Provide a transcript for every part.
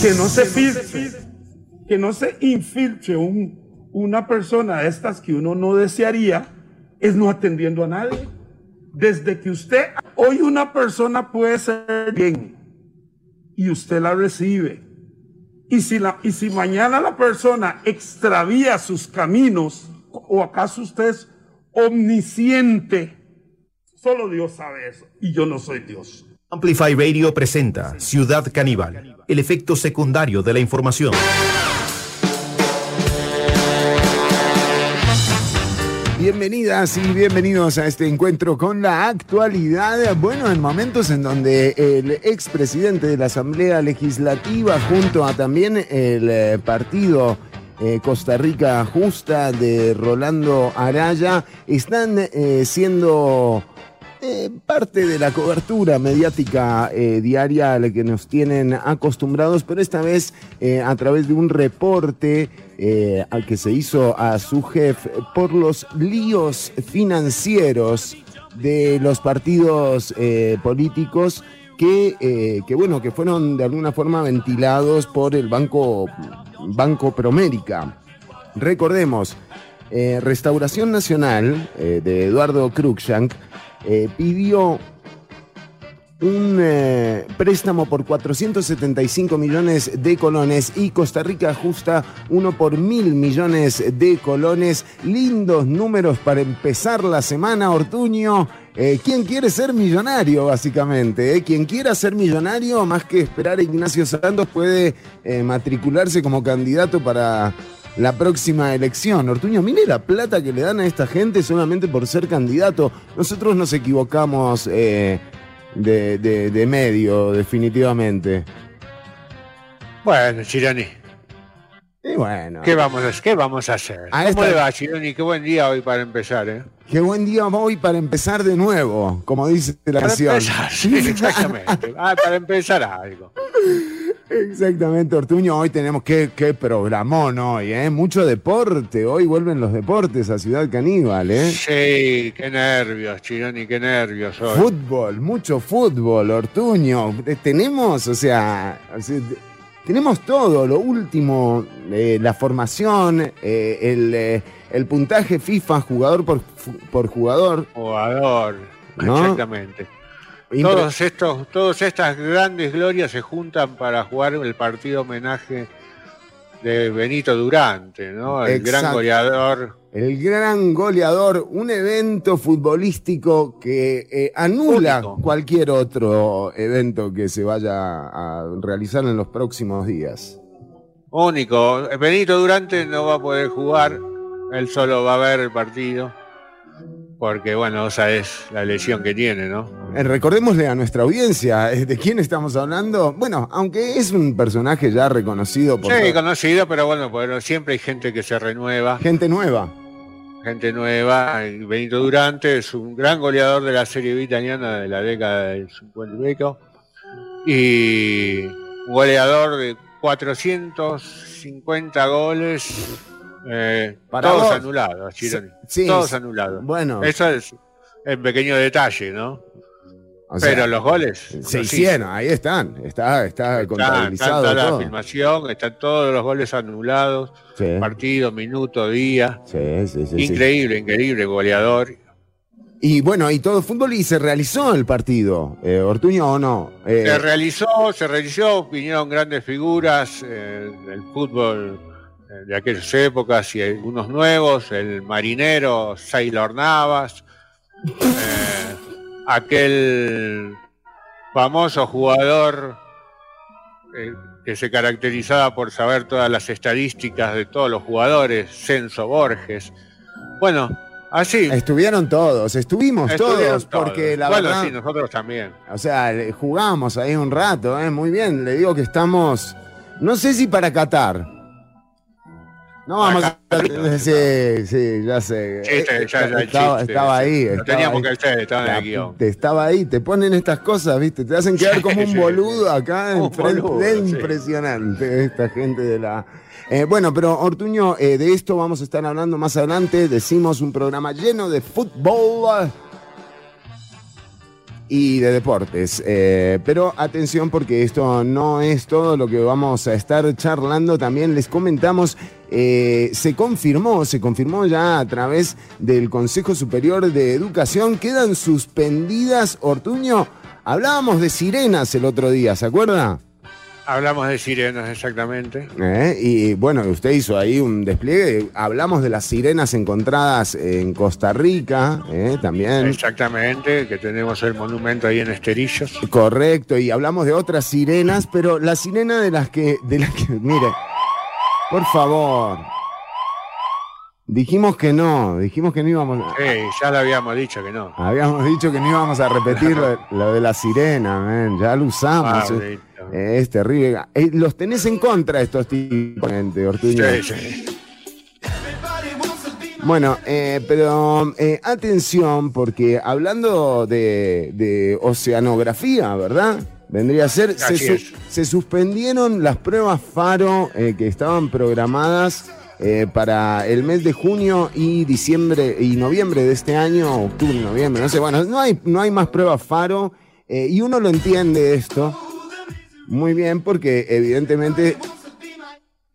que no se filtre, que no se infiltre un, una persona de estas que uno no desearía, es no atendiendo a nadie. Desde que usted, hoy una persona puede ser bien y usted la recibe. Y si, la, y si mañana la persona extravía sus caminos, o acaso usted es omnisciente, solo Dios sabe eso, y yo no soy Dios. Amplify Radio presenta Ciudad Caníbal, el efecto secundario de la información. Bienvenidas y bienvenidos a este encuentro con la actualidad. Bueno, en momentos en donde el expresidente de la Asamblea Legislativa, junto a también el eh, partido eh, Costa Rica Justa de Rolando Araya, están eh, siendo parte de la cobertura mediática diaria a la que nos tienen acostumbrados, pero esta vez a través de un reporte eh, al que se hizo a su jefe por los líos financieros de los partidos eh, políticos que, eh, que, bueno, que fueron de alguna forma ventilados por el Banco, Banco Promérica. Recordemos, Restauración Nacional de Eduardo Cruikshank pidió un eh, préstamo por 475 millones de colones y Costa Rica ajusta uno por mil millones de colones. Lindos números para empezar la semana, Ortuño. Eh, ¿Quién quiere ser millonario, básicamente? Eh? Quien quiera ser millonario, más que esperar a Ignacio Santos, puede matricularse como candidato para la próxima elección. Ortuño, mire la plata que le dan a esta gente solamente por ser candidato. Nosotros nos equivocamos de, de, medio, definitivamente. Bueno, Chironi. Y bueno. ¿Qué vamos a, qué vamos a hacer? ¿Cómo le va, Chironi? Qué buen día hoy para empezar, ¿eh? Qué buen día hoy para empezar de nuevo, como dice la canción. sí, exactamente. ah, para empezar algo. Exactamente, Ortuño. Hoy tenemos que, qué programón hoy, ¿eh? Mucho deporte. Hoy vuelven los deportes a Ciudad Caníbal, ¿eh? Sí, qué nervios, Chironi, qué nervios hoy. Fútbol, mucho fútbol, Ortuño. Tenemos, o sea, tenemos todo, lo último, eh, la formación, eh, el, eh, el, puntaje FIFA jugador por, por jugador. Jugador, exactamente. Todos estos, todas estas grandes glorias se juntan para jugar el partido homenaje de Benito Durante, ¿no? El gran goleador. El gran goleador, un evento futbolístico que eh, anula cualquier otro evento que se vaya a realizar en los próximos días. Único. Benito Durante no va a poder jugar, él solo va a ver el partido porque bueno, esa es la lesión que tiene, ¿no? Eh, recordémosle a nuestra audiencia eh, de quién estamos hablando. Bueno, aunque es un personaje ya reconocido por. Sí, conocido, pero bueno, bueno, siempre hay gente que se renueva. Gente nueva. Gente nueva. Benito Durante es un gran goleador de la Serie B italiana de la década del 50 y un goleador de 450 goles eh, todos anulados, todos anulados. Bueno. Eso es el pequeño detalle, ¿no? Pero los goles se hicieron, ahí están, está, está, contabilizado. Está, la filmación, están todos los goles anulados, partido, minuto, día. increíble, increíble, goleador. Y bueno, y todo fútbol y se realizó el partido, eh, Ortuño o no. Eh, se realizó, se realizó, vinieron grandes figuras del fútbol de aquellas épocas y algunos nuevos, el marinero Sailor Navas, eh, aquel famoso jugador eh, que se caracterizaba por saber todas las estadísticas de todos los jugadores, Censo Borges. Bueno, así. Estuvieron todos, estuvimos todos, porque la bueno, verdad. sí, nosotros también. O sea, jugamos ahí un rato, ¿eh? muy bien. Le digo que estamos, no sé si para Qatar no vamos a. Sí, sí, ya sé. Chiste, ya, ya, estaba, chiste, estaba ahí. Lo teníamos que hacer, estaba en el guion. Te estaba ahí, te ponen estas cosas, ¿viste? Te hacen quedar como un boludo acá enfrente. impresionante esta gente de la. Eh, bueno, pero Ortuño, eh, de esto vamos a estar hablando más adelante. Decimos un programa lleno de fútbol y de deportes. Eh, pero atención porque esto no es todo lo que vamos a estar charlando. También les comentamos, eh, se confirmó, se confirmó ya a través del Consejo Superior de Educación, quedan suspendidas, Ortuño. Hablábamos de sirenas el otro día, ¿se acuerda? Hablamos de sirenas, exactamente. ¿Eh? Y bueno, usted hizo ahí un despliegue. Hablamos de las sirenas encontradas en Costa Rica, ¿eh? también. Exactamente, que tenemos el monumento ahí en Esterillos. Correcto, y hablamos de otras sirenas, pero la sirena de las que, de las que, mire, por favor, Dijimos que no, dijimos que no íbamos a... Sí, ya lo habíamos dicho que no. Habíamos dicho que no íbamos a repetir lo, de la sirena, ya lo usamos. Es, terrible. Eh, los tenés en contra estos tipos, gente, Ortuño. Sí, sí. Bueno, eh, pero eh, atención, porque hablando de, oceanografía, ¿verdad? Vendría a ser, se, se, suspendieron las pruebas FARO que estaban programadas eh, para el mes de junio y diciembre y noviembre de este año, octubre, noviembre, no sé, bueno, no hay, no hay más pruebas Faro eh, y uno lo entiende esto muy bien porque evidentemente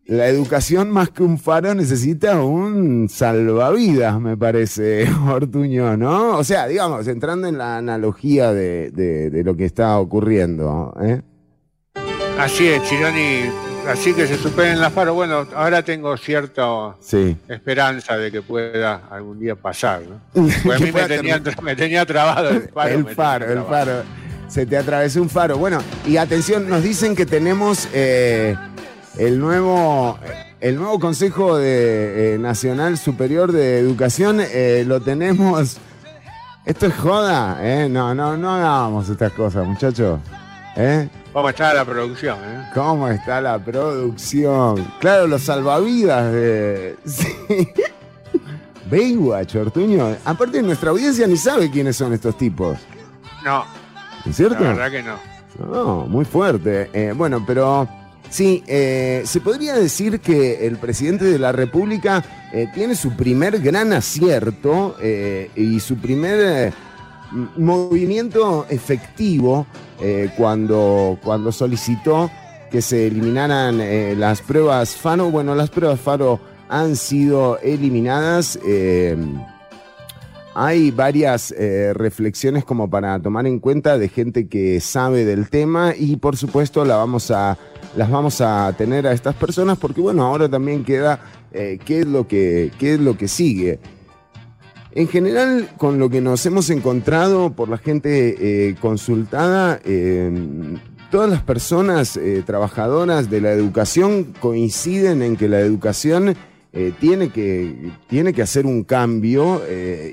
la educación más que un faro necesita un salvavidas, me parece, Ortuño, ¿no? O sea, digamos, entrando en la analogía de, de lo que está ocurriendo. ¿eh? Así es, Chironi Así que se suspenden las faros. Bueno, ahora tengo cierta esperanza de que pueda algún día pasar. ¿no? Pues a mí me tenía, trabado el faro. El faro, el faro. Se te atravesó un faro. Bueno, y atención, nos dicen que tenemos eh, el nuevo. El nuevo Consejo de, eh, Nacional Superior de Educación eh, lo tenemos. Esto es joda, ¿eh? No, no, no hagamos estas cosas, muchachos. ¿Eh? ¿Cómo está la producción? Eh? ¿Cómo está la producción? Claro, los salvavidas de. Sí. Baywatch, Ortuño. Aparte, nuestra audiencia ni sabe quiénes son estos tipos. No. ¿Es cierto? La verdad que no. No, muy fuerte. Eh, bueno, pero sí, eh, se podría decir que el presidente de la República eh, tiene su primer gran acierto y su primer movimiento efectivo cuando, cuando solicitó que se eliminaran eh, las pruebas FARO. Bueno, las pruebas FARO han sido eliminadas. Eh, hay varias reflexiones como para tomar en cuenta de gente que sabe del tema y por supuesto las vamos a tener a estas personas porque bueno, ahora también queda qué, es lo que, es lo que sigue. En general, con lo que nos hemos encontrado por la gente eh, consultada, eh, todas las personas eh, trabajadoras de la educación coinciden en que la educación tiene, que, tiene que hacer un cambio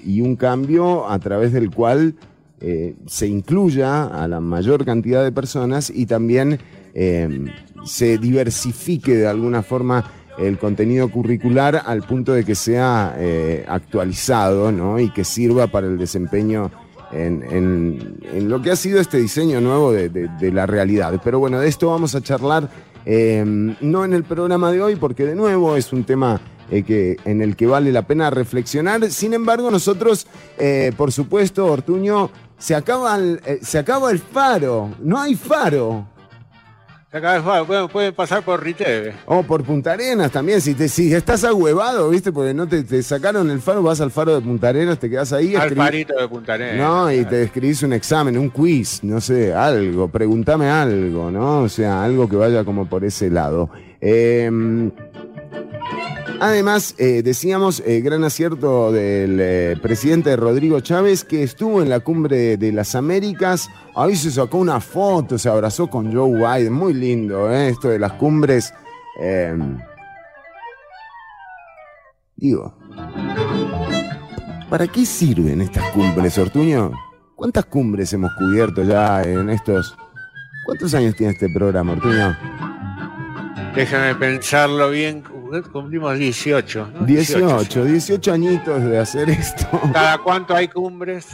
y un cambio a través del cual se incluya a la mayor cantidad de personas y también se diversifique de alguna forma el contenido curricular al punto de que sea eh, actualizado ¿no? y que sirva para el desempeño en, lo que ha sido este diseño nuevo de, la realidad. Pero bueno, de esto vamos a charlar eh, no en el programa de hoy porque de nuevo es un tema eh, que, en el que vale la pena reflexionar. Sin embargo, nosotros, por supuesto, Ortuño, se acaba, se acaba el faro, no hay faro. Acá pueden, pasar por Riteve. O por Punta Arenas también. Si, te, si estás ahuevado, ¿viste? Porque no te, sacaron el faro, vas al faro de Punta Arenas, te quedas ahí. Al farito de Punta Arenas. No, y te escribís un examen, un quiz, no sé, algo. Pregúntame algo, ¿no? O sea, algo que vaya como por ese lado. Eh, Además, eh, decíamos, eh, gran acierto del eh, presidente Rodrigo Chávez, que estuvo en la cumbre de las Américas. Ahí se sacó una foto, se abrazó con Joe Biden. Muy lindo, esto de las cumbres. Em, digo, ¿para qué sirven estas cumbres, Ortuño? ¿Cuántas cumbres hemos cubierto ya en estos... ¿Cuántos años tiene este programa, Ortuño? Déjame pensarlo bien cumplimos 18. 18, 18, añitos de hacer esto. ¿Cada cuánto hay cumbres?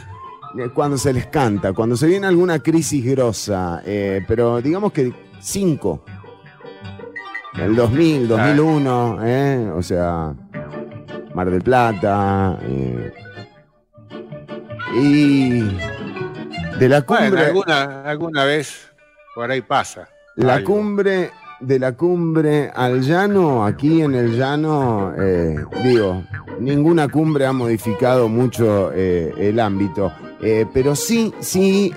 Eh, cuando se les canta, cuando se viene alguna crisis grosa, eh, pero digamos que 5. El 2000, 2001, eh, o sea, Mar del Plata. y De la cumbre. alguna, alguna vez por ahí pasa. La cumbre, de la cumbre al llano, aquí en el llano, eh, digo, ninguna cumbre ha modificado mucho eh, el ámbito. Eh, pero sí, sí,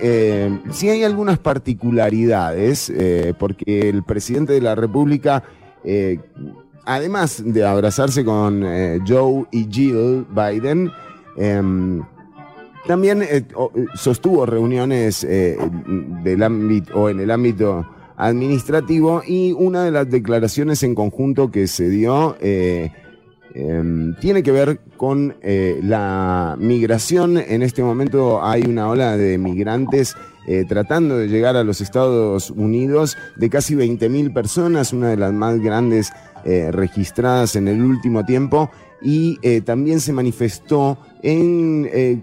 sí hay algunas particularidades, porque el presidente de la República, además de abrazarse con Joe y Jill Biden, em, también sostuvo reuniones del ámbito o en el ámbito administrativo y una de las declaraciones en conjunto que se dio eh, em, tiene que ver con eh, la migración. En este momento hay una ola de migrantes eh, tratando de llegar a los Estados Unidos de casi 20.000 personas, una de las más grandes registradas en el último tiempo y también se manifestó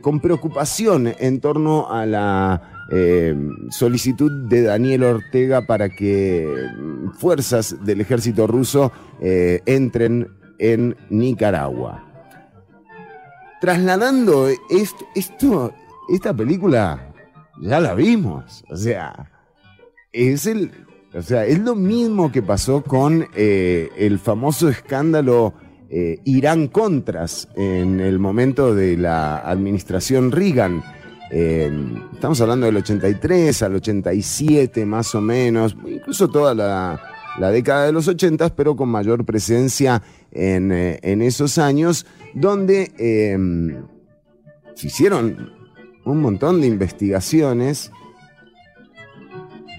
con preocupación en torno a la eh, solicitud de Daniel Ortega para que mm, fuerzas del ejército ruso eh, entren en Nicaragua. Trasladando esto, esto, esta película ya la vimos, o sea, es el, o sea, es lo mismo que pasó con eh, el famoso escándalo Irán Contras en el momento de la administración Reagan eh, estamos hablando del 83 al 87 más o menos, incluso toda la, década de los 80, pero con mayor presencia en, eh, esos años, donde em, se hicieron un montón de investigaciones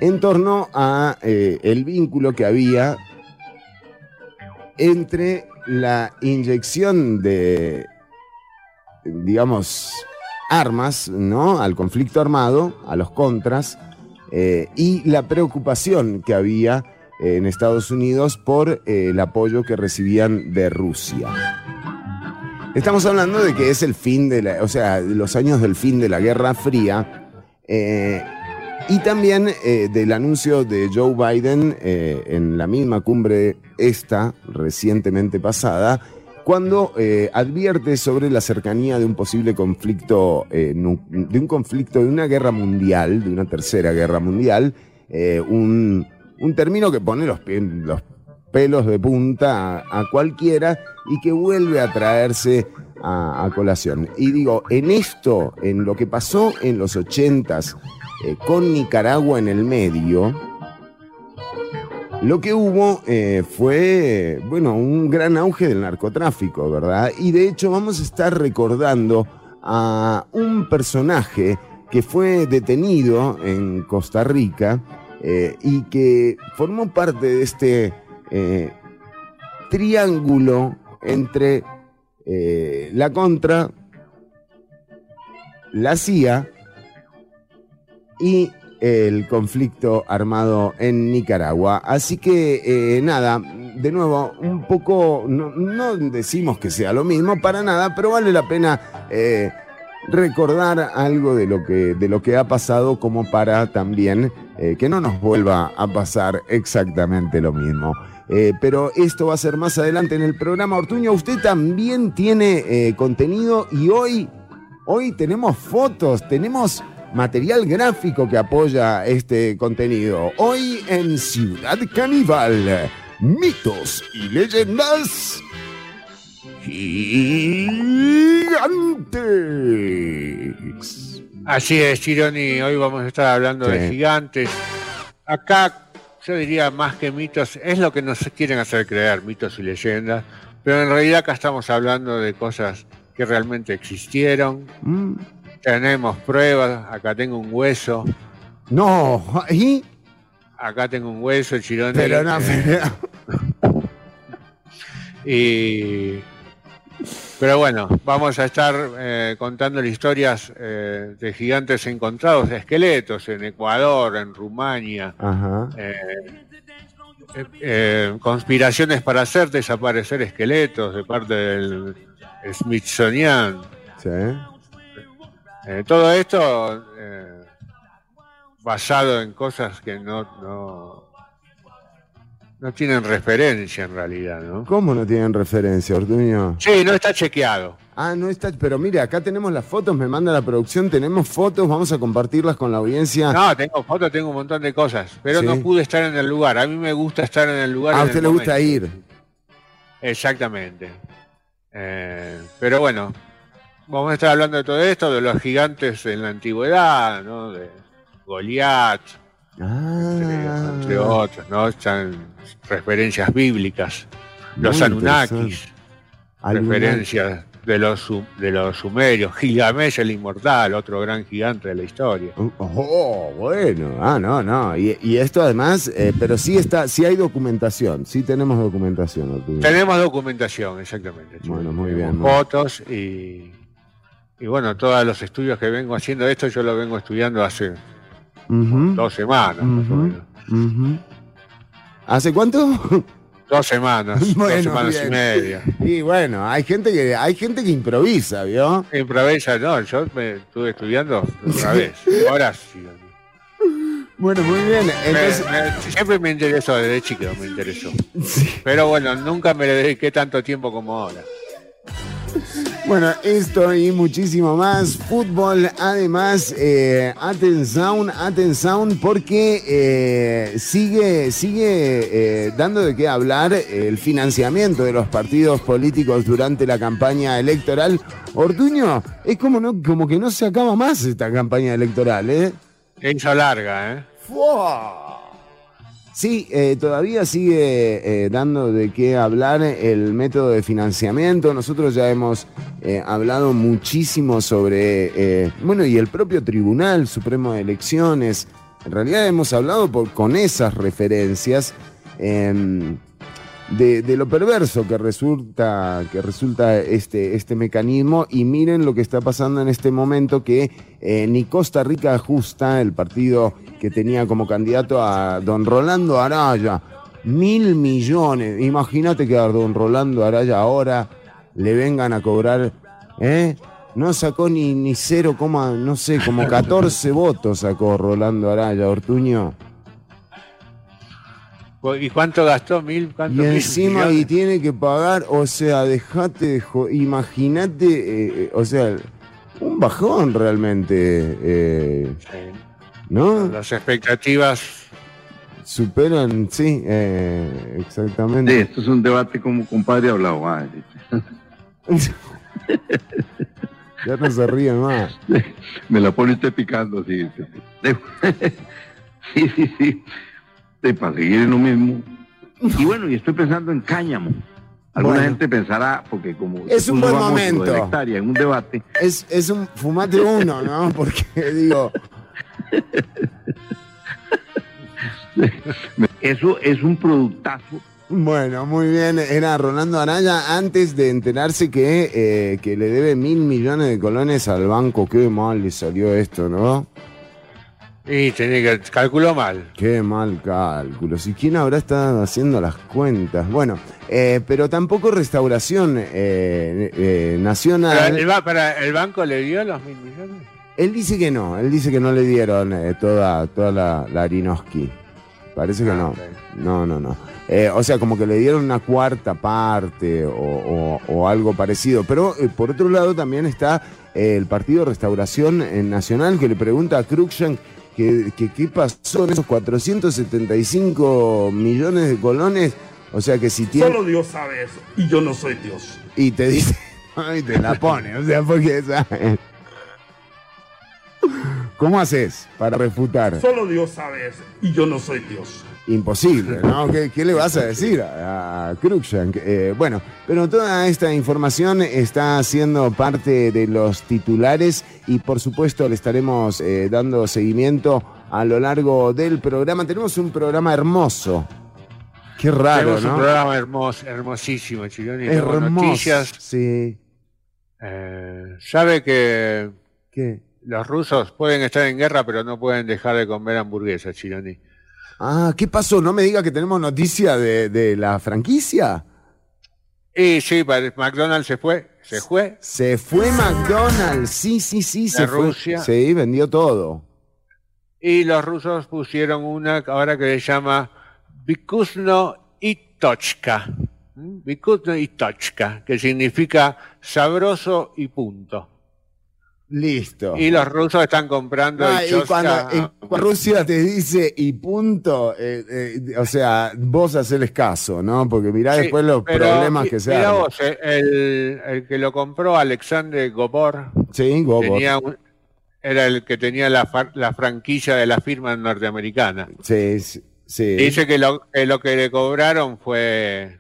en torno a eh, el vínculo que había entre la inyección de, digamos, armas ¿no? al conflicto armado, a los contras, eh, y la preocupación que había en Estados Unidos por eh, el apoyo que recibían de Rusia. Estamos hablando de que es el fin de la, o sea, los años del fin de la Guerra Fría. Eh, y también del anuncio de Joe Biden en la misma cumbre esta recientemente pasada, cuando eh, advierte sobre la cercanía de un posible conflicto, eh, de un conflicto, de una guerra mundial, de una tercera guerra mundial, eh, un, término que pone los, los pelos de punta a, cualquiera y que vuelve a traerse a, colación. Y digo, en esto, en lo que pasó en los ochentas, con Nicaragua en el medio, lo que hubo eh, fue, bueno, un gran auge del narcotráfico, ¿verdad? Y de hecho vamos a estar recordando a un personaje que fue detenido en Costa Rica eh, y que formó parte de este eh, triángulo entre la Contra, la CIA y el conflicto armado en Nicaragua. Así que eh, nada, de nuevo, un poco, no, decimos que sea lo mismo para nada, pero vale la pena eh, recordar algo de lo, que, de lo que ha pasado como para también eh, que no nos vuelva a pasar exactamente lo mismo. pero esto va a ser más adelante en el programa. Ortuño, usted también tiene contenido y hoy, hoy tenemos fotos, tenemos material gráfico que apoya este contenido. Hoy en Ciudad Caníbal, mitos y leyendas gigantes. Así es, Chironi, hoy vamos a estar hablando de gigantes. Acá yo diría más que mitos, es lo que nos quieren hacer creer, mitos y leyendas, pero en realidad acá estamos hablando de cosas que realmente existieron. Mm. Tenemos pruebas, acá tengo un hueso. No, ¿y? Acá tengo un hueso, Chirón. Pero no, eh, y pero bueno, vamos a estar eh, contando historias eh, de gigantes encontrados, de esqueletos en Ecuador, en Rumania, conspiraciones para hacer desaparecer esqueletos de parte del Smithsonian. Sí. Eh, todo esto eh, basado en cosas que no, no tienen referencia en realidad, ¿no? ¿Cómo no tienen referencia, Ortuño? Sí, no está chequeado. Ah, no está, pero mire, acá tenemos las fotos, me manda la producción, tenemos fotos, vamos a compartirlas con la audiencia. No, tengo fotos, tengo un montón de cosas, pero no pude estar en el lugar. A mí me gusta estar en el lugar. A usted le gusta ir. Exactamente. Eh, pero bueno, vamos a estar hablando de todo esto, de los gigantes en la antigüedad, ¿no? De Goliat, ah. entre, otros, ¿no? Están referencias bíblicas, los Anunnakis, referencias de los, de los sumerios, Gilgamesh el inmortal, otro gran gigante de la historia. Oh, oh bueno, ah, no, no. Y, esto además, eh, pero sí está, sí hay documentación, sí tenemos documentación. Tenemos documentación, exactamente. Bueno, muy bien. Fotos y, y bueno, todos los estudios que vengo haciendo esto, yo lo vengo estudiando hace dos semanas, más o menos. ¿Hace cuánto? Dos semanas, dos semanas y media. Y bueno, hay gente que hay gente que improvisa, ¿vio? Improvisa, no, yo me estuve estudiando otra vez. Ahora sí. Bueno, muy bien. siempre me interesó, desde chico me interesó. Pero bueno, nunca me dediqué tanto tiempo como ahora. Bueno, esto y muchísimo más. Fútbol, además, eh, atención, atención, porque eh, sigue, sigue eh, dando de qué hablar el financiamiento de los partidos políticos durante la campaña electoral. Ortuño, es como, no, como que no se acaba más esta campaña electoral, ¿eh? Larga, ¿eh? Sí, eh, todavía sigue eh, dando de qué hablar el método de financiamiento. Nosotros ya hemos eh, hablado muchísimo sobre, bueno, y el propio Tribunal Supremo de Elecciones. En realidad hemos hablado con esas referencias. Em, de, lo perverso que resulta, que resulta este, este mecanismo y miren lo que está pasando en este momento que eh, ni Costa Rica Justa, el partido que tenía como candidato a don Rolando Araya, mil millones, imagínate que a don Rolando Araya ahora le vengan a cobrar, ¿eh? No sacó ni, ni 0, no sé, como 14 votos sacó Rolando Araya, Ortuño. ¿Y cuánto gastó? ¿Mil? y encima y tiene que pagar, o sea, dejate de imagínate, eh, eh, o sea, un bajón realmente. Eh, ¿No? Las expectativas superan, sí, exactamente. Sí, esto es un debate como compadre hablado. Ah, ya no se ríe más. Me la pone usted picando, sí. Sí, sí, sí para seguir en lo mismo. Y bueno, y estoy pensando en cáñamo. Alguna gente pensará, porque como es un buen momento en un debate. Es, es un fumate uno, ¿no? Porque digo. Eso es un productazo. Bueno, muy bien. Era Rolando Araya antes de enterarse que, eh, que le debe mil millones de colones al banco. Qué mal le salió esto, ¿no? Y tenía que calculó mal. Qué mal cálculo. ¿Y quién habrá estado haciendo las cuentas? Bueno, eh, pero tampoco restauración eh, eh, nacional. el, para, ¿El banco le dio los mil millones? Él dice que no, él dice que no le dieron toda, toda la, la Arinoski. Parece que ah, no. No, no, no. o sea, como que le dieron una cuarta parte o, algo parecido. Pero por otro lado también está el Partido Restauración Nacional que le pregunta a Cruikshank ¿Qué, pasó en esos 475 millones de colones? O sea que si tiene... Solo Dios sabe eso, y yo no soy Dios. Y te dice, y te la pone, o sea, porque... ¿Cómo haces para refutar? Solo Dios sabe eso, y yo no soy Dios imposible, ¿no? ¿Qué, le vas a decir a, a eh, bueno, pero toda esta información está siendo parte de los titulares y por supuesto le estaremos eh, dando seguimiento a lo largo del programa. Tenemos un programa hermoso. Qué raro, Tenemos un programa hermoso, hermosísimo, Chironi. Hermoso, noticias. Sí. Eh, ¿Sabe que ¿Qué? los rusos pueden estar en guerra, pero no pueden dejar de comer hamburguesas, Chironi? Ah, ¿qué pasó? No me diga que tenemos noticia de, la franquicia. Y sí, McDonald's se fue, se fue. Se fue McDonald's, sí, sí, sí, se Rusia. fue. Sí, vendió todo. Y los rusos pusieron una ahora que se llama Vikusno y Tochka. Vikusno y Tochka, que significa sabroso y punto. Listo. Y los rusos están comprando Ah, el y cuando, Choska- y cuando Rusia te dice y punto, eh, eh, o sea, vos haceles caso, ¿no? Porque mirá Sí, después los pero problemas que se mirá vos, eh, el, el que lo compró Alexander Gobor Sí, Gobor. tenía un- era el que tenía la, la franquicia de la firma norteamericana. Sí, sí, sí. Dice que lo, que lo que le cobraron fue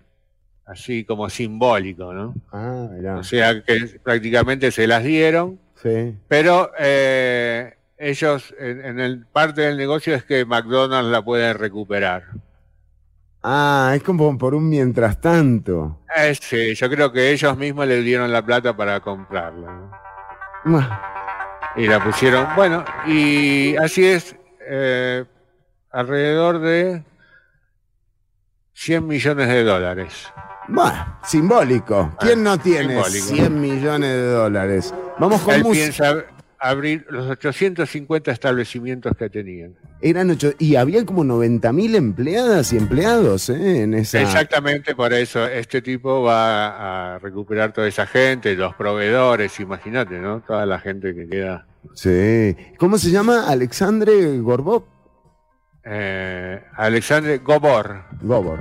así como simbólico, ¿no? Ah, mirá. O sea que prácticamente se las dieron, Sí. pero eh, ellos en, en el parte del negocio es que McDonald's la puede recuperar. Ah, es como por un mientras tanto. Eh, sí, yo creo que ellos mismos le dieron la plata para comprarla. ¿no? Y la pusieron, bueno, y así es, eh, alrededor de 100 millones de dólares. Bueno, simbólico. ¿Quién no tiene simbólico. 100 millones de dólares? Vamos con Él piensa abrir los 850 establecimientos que tenían. Eran ocho, y había como 90 mil empleadas y empleados ¿eh? en esa. Exactamente por eso este tipo va a recuperar toda esa gente, los proveedores, imagínate, ¿no? Toda la gente que queda. Sí. ¿Cómo se llama? Alexandre Gorbov. Eh, Alexander Gobor. Gobor.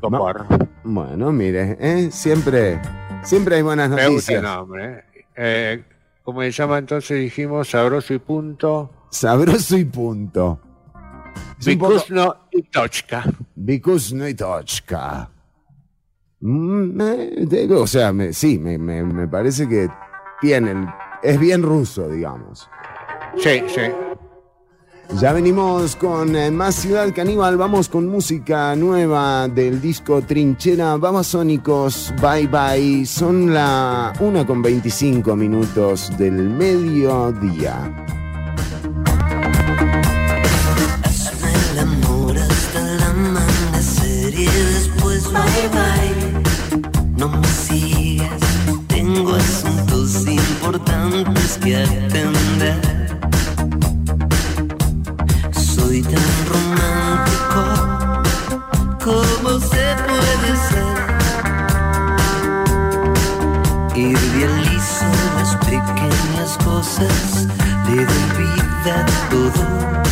Gobor. Bueno, mire, ¿eh? siempre, siempre hay buenas Me gusta el noticias. nombre. ¿eh? Eh, ¿Cómo se llama entonces? Dijimos sabroso y punto. Sabroso y punto. Poco- Vikusno y Tochka. Vikusno y Tochka. Mm, eh, o sea, me- sí, me, me- me parece que tiene, el- es bien ruso, digamos. Sí, sí. Ya venimos con eh, más Ciudad Caníbal, vamos con música nueva del disco Trinchera. Babasónicos, bye bye, son la 1 con 25 minutos del mediodía. Vida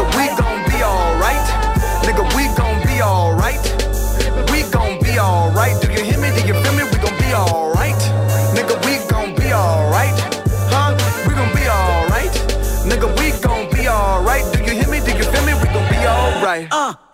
Nigga, we gon' be alright. Nigga, we gon' be alright. We gon' be alright. Do you hear me? Do you feel me? We gon' be alright. Nigga, we gon' be alright. Huh? We gon' be alright. Nigga, we gon' be alright. Do you hear me? Do you feel me? We gon' be alright. Uh,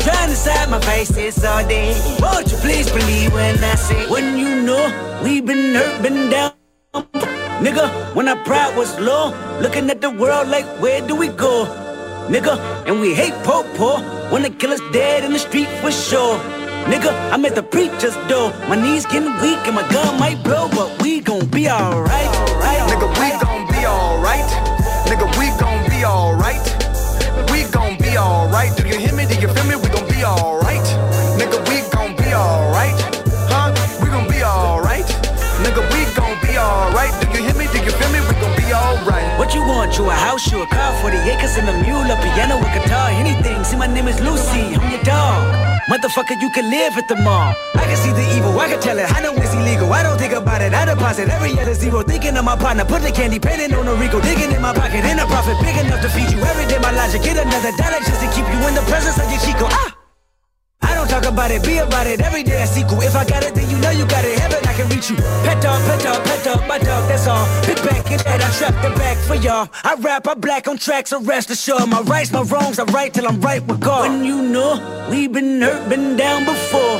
Trying to side my face faces all day. Won't you please believe when I say, when you know we've been hurt, been down. Nigga, when our pride was low, looking at the world like, where do we go? Nigga, and we hate po po when the killer's dead in the street for sure. Nigga, I'm at the preacher's door. My knees getting weak and my gun might blow, but we gon' be alright. Right? Nigga, we gon' be alright. Nigga, we gon' be alright. Alright. Do you hear me? Do you feel me? We gon' be alright. Nigga, we gon' be alright. Huh? We gon' be alright. Nigga, we gon' be alright. Do you hear me? Do you feel me? We gon' be alright. What you want? You a house, you a car, 40 acres and a mule, a piano, a guitar, anything. See, my name is Lucy, I'm your dog. Motherfucker, you can live at the mall. I can see the evil, I can tell it. I know it's illegal. I don't think about it. I deposit every other zero. Thinking of my partner, put the candy painting on a Rico. Digging in my pocket, in a profit big enough to feed you every day. My logic, get another dollar just to keep you in the presence of your Chico. Ah! I don't talk about it, be about it. Every day I sequel. If I got it, then you know you got it. Heaven, I can reach you. Pet dog, pet dog, pet dog, my dog, that's all. Big back in that, I trap the back for y'all. I rap, I black on tracks, so rest assured. My rights, my wrongs, I right till I'm right with God. When you know we been hurt, been down before.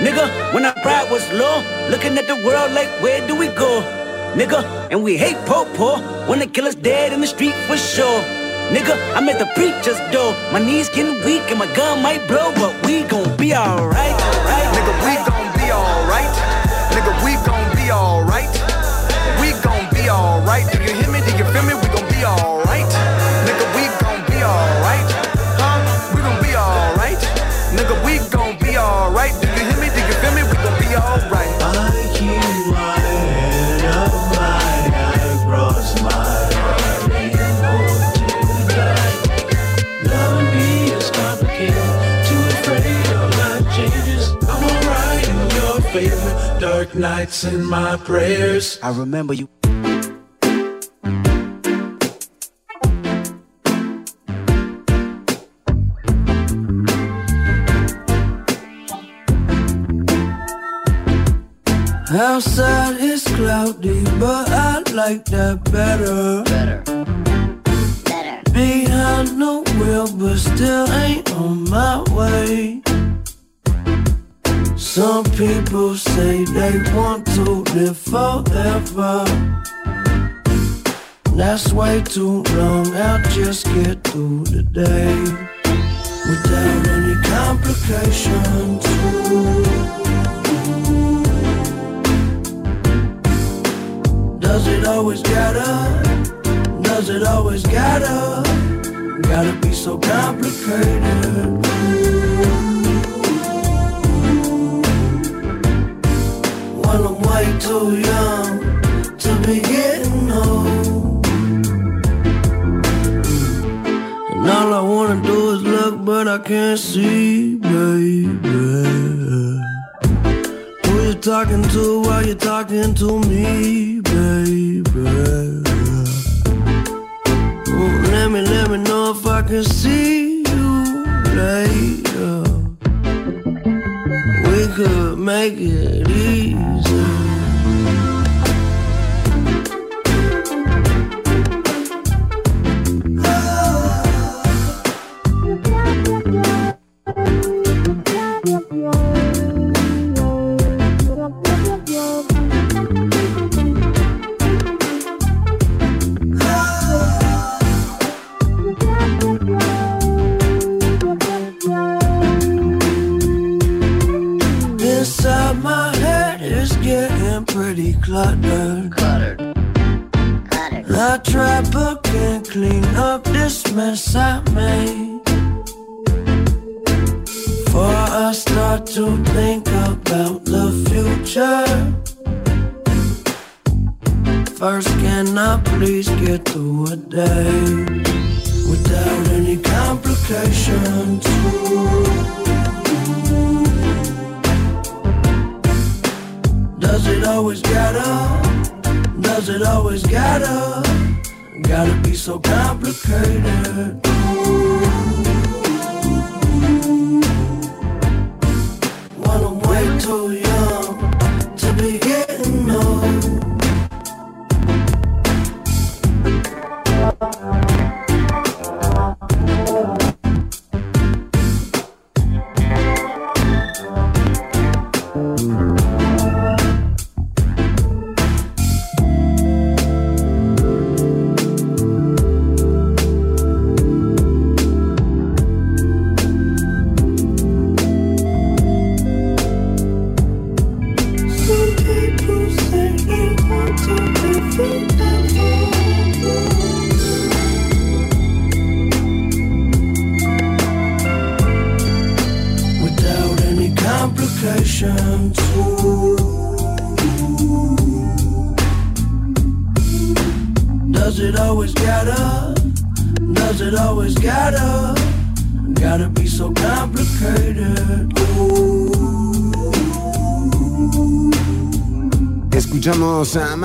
Nigga, when our pride was low, looking at the world like, where do we go? Nigga, and we hate po po when the killer's dead in the street for sure. Nigga, I'm at the preacher's door. My knees getting weak and my gun might blow, but we gon' be alright. Right? Nigga, we gon' be alright. Favor, nights and my prayers. I remember you. Outside is cloudy, but I like that better. Better. Better. Behind the wheel, but still ain't on my way. Some people say they want to live forever. That's way too long, I'll just get through the day without any complications. Does it always gotta? Does it always gotta? Gotta be so complicated. When I'm way too young to be getting old. And all I wanna do is look, but I can't see, baby. Who you talking to while you talking to me, baby? Let me, let me know if I can see you later. Could make it easy.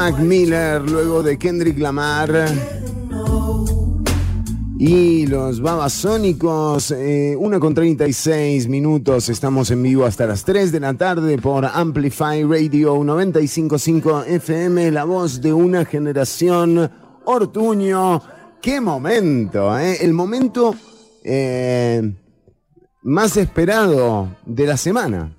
Mac Miller luego de Kendrick Lamar. Y los babasónicos, eh, 1 con 36 minutos, estamos en vivo hasta las 3 de la tarde por Amplify Radio 955 FM, la voz de una generación Ortuño. ¡Qué momento! eh! El momento eh, más esperado de la semana.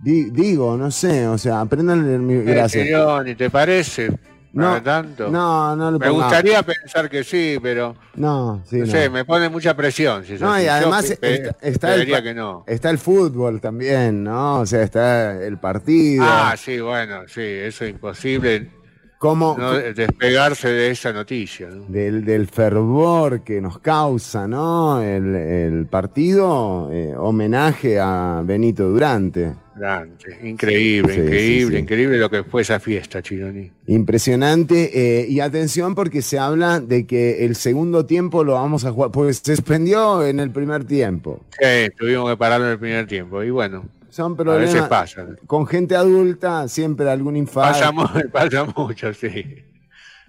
Di- digo, no sé, o sea, aprendan el mi- Gracias. ¿Y te parece? No, Para tanto. no, no le Me gustaría pensar que sí, pero No, sí, no, no. sé, me pone mucha presión. Si No, y además está, está el, que no. está el fútbol también, ¿no? O sea, está el partido. Ah, sí, bueno, sí, eso es imposible. ¿Cómo- no despegarse de esa noticia. ¿no? del, del fervor que nos causa, ¿no? El, el partido, eh, homenaje a Benito Durante. Grande, increíble, Sí, increíble, sí, sí. increíble lo que fue esa fiesta, Chironi. Impresionante. eh, y atención porque se habla de que el segundo tiempo lo vamos a jugar, pues se suspendió en el primer tiempo. Sí, tuvimos que pararlo en el primer tiempo. Y bueno, Son a problemas. veces pasa. Con gente adulta, siempre algún infarto. Pasa, pasa mucho, sí.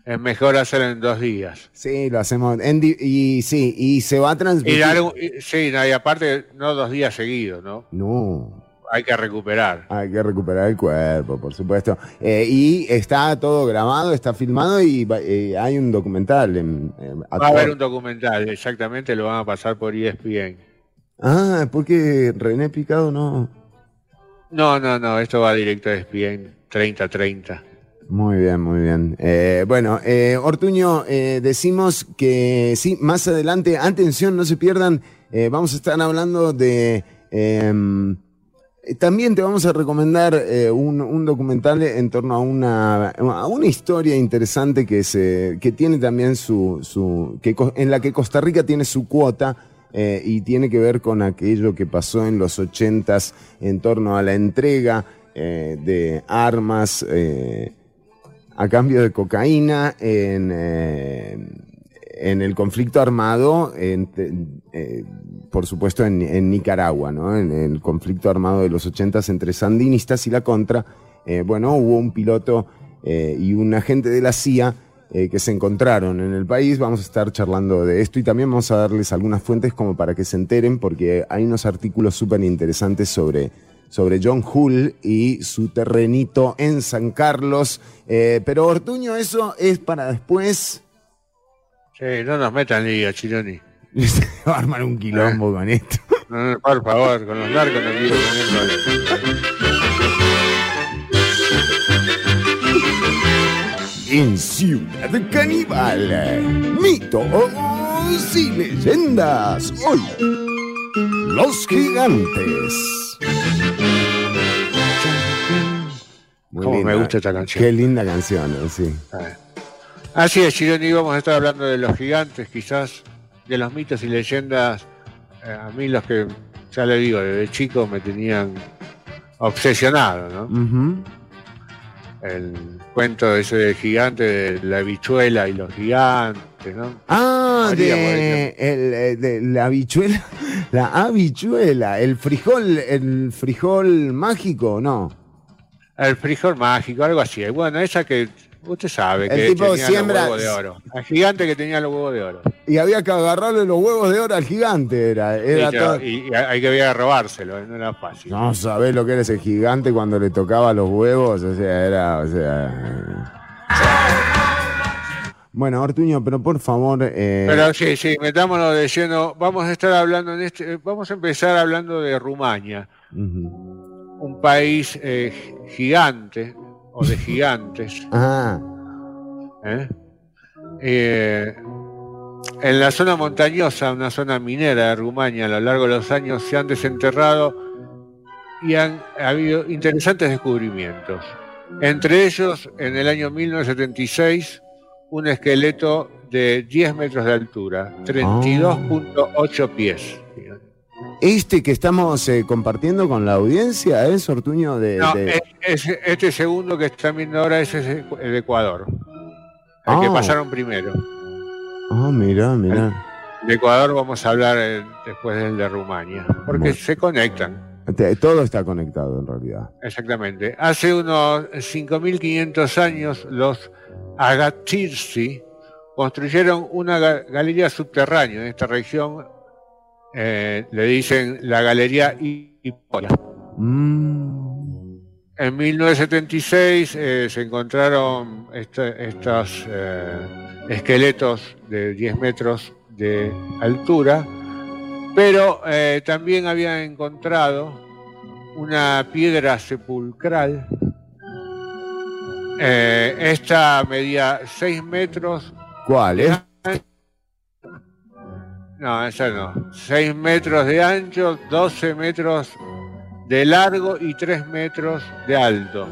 Es mejor hacerlo en dos días. Sí, lo hacemos. en y sí, y se va a transmitir. y- sí, no, y aparte, no dos días seguidos, ¿no? No. Hay que recuperar. Hay que recuperar el cuerpo, por supuesto. Eh, y está todo grabado, está filmado y eh, hay un documental. En, en- Va a haber un documental, exactamente, lo van a pasar por ESPN. Ah, porque René Picado no. No, no, no, esto va directo a ESPN 30-30. Muy bien, muy bien. Eh, bueno, eh, Ortuño, eh, decimos que sí, más adelante, atención, no se pierdan, vamos a estar hablando de... eh, también te vamos a recomendar eh, un, documental en torno a una, a una historia interesante que, se, que tiene también su... su que, en la que Costa Rica tiene su cuota eh, y tiene que ver con aquello que pasó en los ochentas en torno a la entrega de armas a cambio de cocaína en, en el conflicto armado, eh, por supuesto en, Nicaragua, ¿no? en el conflicto armado de los 80 entre sandinistas y la contra. Eh, bueno, hubo un piloto eh, y un agente de la CIA que se encontraron en el país. Vamos a estar charlando de esto y también vamos a darles algunas fuentes como para que se enteren, porque hay unos artículos súper interesantes sobre, sobre John Hull y su terrenito en San Carlos. Pero Ortuño, eso es para después. Sí, no nos metan lío, Chironi. Se va a armar un quilombo con esto. No, no, por favor, con los narcos no quiero tener. En Ciudad Caníbal, mitos y leyendas. Hoy, los gigantes. Muy Cómo me gusta esta canción. Qué linda canción, ¿no? sí. Así es, Chironi, vamos a estar hablando de los gigantes, quizás, de los mitos y leyendas. Eh, a mí los que, ya le digo, desde chico me tenían obsesionado, ¿no? El cuento ese del gigante, de la habichuela y los gigantes, ¿no? Ah, de, el, eh, de la habichuela. La habichuela, el frijol, el frijol mágico, ¿no? El frijol mágico, algo así. Bueno, esa que usted sabe El que tipo tenía siembra- los huevos de oro. El gigante que tenía los huevos de oro. Y había que agarrarle los huevos de oro al gigante, era. era y, todo- y- y hay que había que robárselo, no era fácil. No sabés lo que era ese gigante cuando le tocaba los huevos, o sea, era, o sea. Bueno, Ortuño, pero por favor. eh, Pero sí, sí, metámonos de lleno. Vamos a estar hablando en este, vamos a empezar hablando de Rumania, un país eh, gigante o de gigantes. Ah, ¿eh? Eh, en la zona montañosa, una zona minera de Rumania, a lo largo de los años se han desenterrado y han habido interesantes descubrimientos. Entre ellos, en el año 1976, un esqueleto de 10 metros de altura, 32.8 pies. Este que estamos eh, compartiendo con la audiencia es Ortuño de. No, de- es- es- este segundo que están viendo ahora es el de Ecuador, el que Ah. pasaron primero. Ah, mirá, mirá. De Ecuador vamos a hablar eh, después del de Rumania, porque Bueno. se conectan, Todo está conectado en realidad. exactamente. Hace unos 5.500 años los Agatirsi construyeron una ga- galería subterránea en esta región, eh, le dicen la Galería Hipola. Mm, En 1976 eh, se encontraron este- estos eh, esqueletos de 10 metros de altura, pero también habían encontrado una piedra sepulcral. Eh, esta medía 6 metros. ¿Cuál, eh? No, esa no. 6 metros de ancho, 12 metros de largo y 3 metros de alto.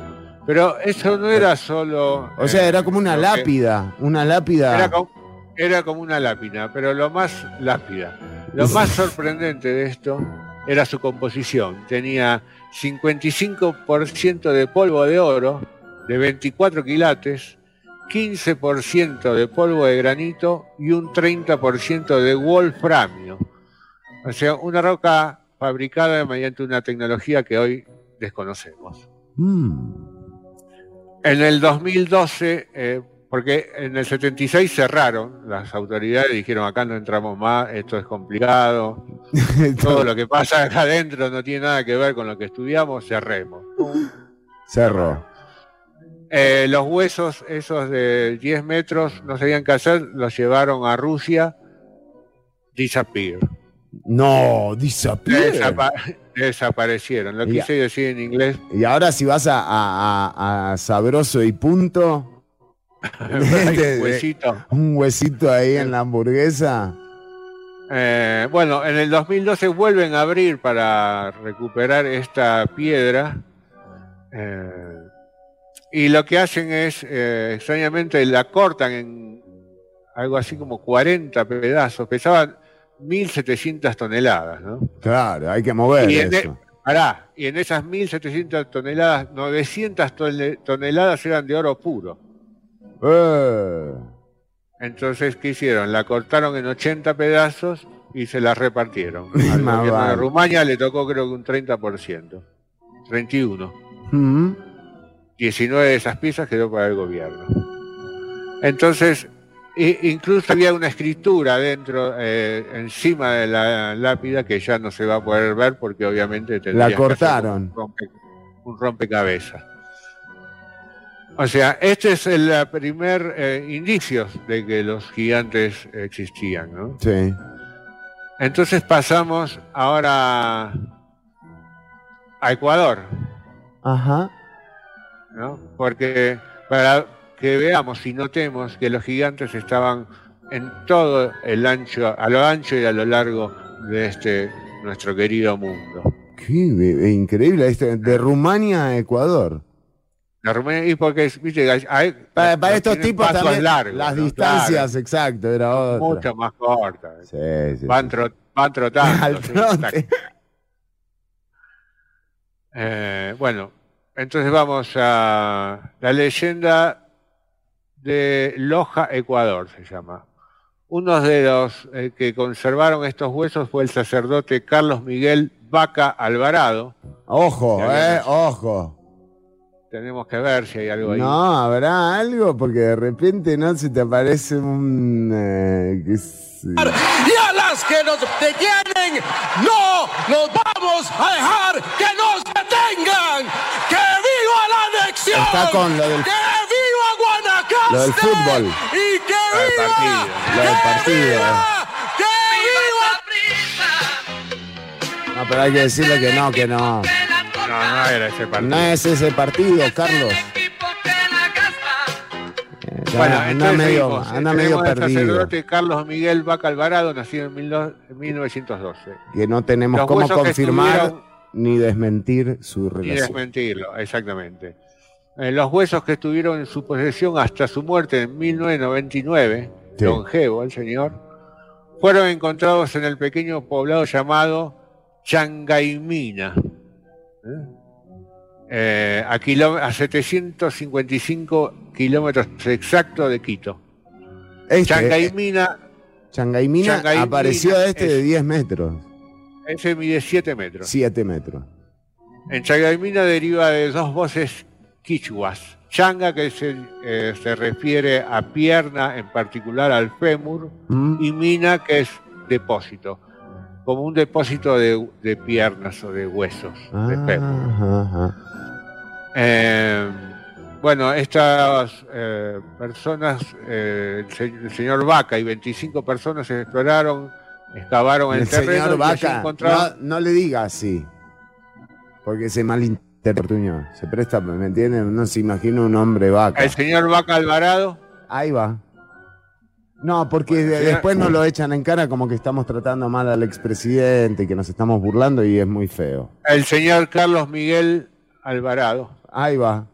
Pero eso no era solo. O sea, era como una que- lápida. Una lápida. Era como, era como una lápida, pero lo más lápida. Lo más sorprendente de esto era su composición. Tenía 55% de polvo de oro, de 24 quilates, 15% de polvo de granito y un 30% de wolframio. O sea, una roca fabricada mediante una tecnología que hoy desconocemos. Mm. En el 2012, eh, porque en el 76 cerraron, las autoridades dijeron acá no entramos más, esto es complicado, todo lo que pasa acá adentro no tiene nada que ver con lo que estudiamos, cerremos. Cerro. Eh, los huesos, esos de 10 metros, no sabían qué hacer, los llevaron a Rusia, disappear. No, disappear. Desapa- desaparecieron. Lo Ya. quise decir en inglés. Y ahora si vas a, a- a- a Sabroso y Punto, un huesito. un huesito ahí en la hamburguesa. Eh, bueno, en el 2012 vuelven a abrir para recuperar esta piedra. eh, y lo que hacen es, eh, extrañamente, la cortan en algo así como 40 pedazos. Pesaban 1.700 toneladas, ¿no? Claro, hay que mover Y en, eso. Pará, y en esas 1.700 toneladas, 900 tole- toneladas eran de oro puro. Eh, Entonces, ¿qué hicieron? La cortaron en 80 pedazos y se la repartieron. Al gobierno de. Rumania le tocó creo que un 30%. 31. mm, 19 de esas piezas quedó para el gobierno. Entonces, incluso había una escritura dentro, eh, encima de la lápida, que ya no se va a poder ver porque obviamente La cortaron. un, rompe- un rompecabezas. O sea, este es el primer eh, indicio de que los gigantes existían, ¿no? sí. Entonces pasamos ahora a Ecuador. Ajá. ¿No? Porque para que veamos y notemos que los gigantes estaban en todo el ancho, a lo ancho y a lo largo de este nuestro querido mundo. Qué increíble. este, de Rumania a Ecuador. Y porque viste, hay- Para, estos tipos pasos también, largos, las ¿no? distancias, Claro, exacto, era otra. mucho más cortas. Sí, sí, Van, tro- van trotando. Al sí. Eh, bueno, entonces vamos a la leyenda de Loja, Ecuador, se llama. Uno de los eh, que conservaron estos huesos fue el sacerdote Carlos Miguel Vaca Alvarado. Ojo, eh, ojo. Tenemos que ver si hay algo ahí. No, habrá algo porque de repente no se te aparece un. eh, qué sé- Y a las que nos detienen, no nos vamos a dejar que nos detengan. ¡Que viva! Está con lo del- ¡Que viva Guanacaste! lo del fútbol. ¡Y que Lo del viva! partido. Lo del partido. ¡Que viva! No, pero hay que decirle que no, que no. No, no era ese partido. No es ese partido, Carlos. Eh, Bueno, anda medio, seguimos. anda medio perdido. sacerdote Carlos Miguel Vaca Alvarado, nacido en mil no- en 1912. Que no tenemos Los cómo confirmar ni desmentir su Y relación. desmentirlo, exactamente. Los huesos que estuvieron en su posesión hasta su muerte en 1999, Sí. longevo el señor, fueron encontrados en el pequeño poblado llamado Changaimina, ¿eh? Eh, a, kiló- a 755 kilómetros exactos de Quito. Este, Changaimina, Changaimina Changaimina apareció este es- de 10 metros, ese mide 7 metros. 7 metros. En Changaimina deriva de dos voces quichuas. Changa, que se, eh, se refiere a pierna, en particular al fémur, ¿Mm? y mina, que es depósito, como un depósito de, de piernas o de huesos de fémur. Ajá, ajá. Eh, bueno, estas eh, personas, eh, el, se- el señor Vaca y 25 personas exploraron, excavaron el, El terreno señor Vaca, no, no le diga así, porque se malinterpreta. Se presta, ¿me entiende? No se imagina un hombre vaca. el señor Vaca Alvarado. Ahí va. No, porque Bueno, de- señor- después nos lo echan en cara como que estamos tratando mal al expresidente y que nos estamos burlando y es muy feo. El señor Carlos Miguel Alvarado. Ahí va.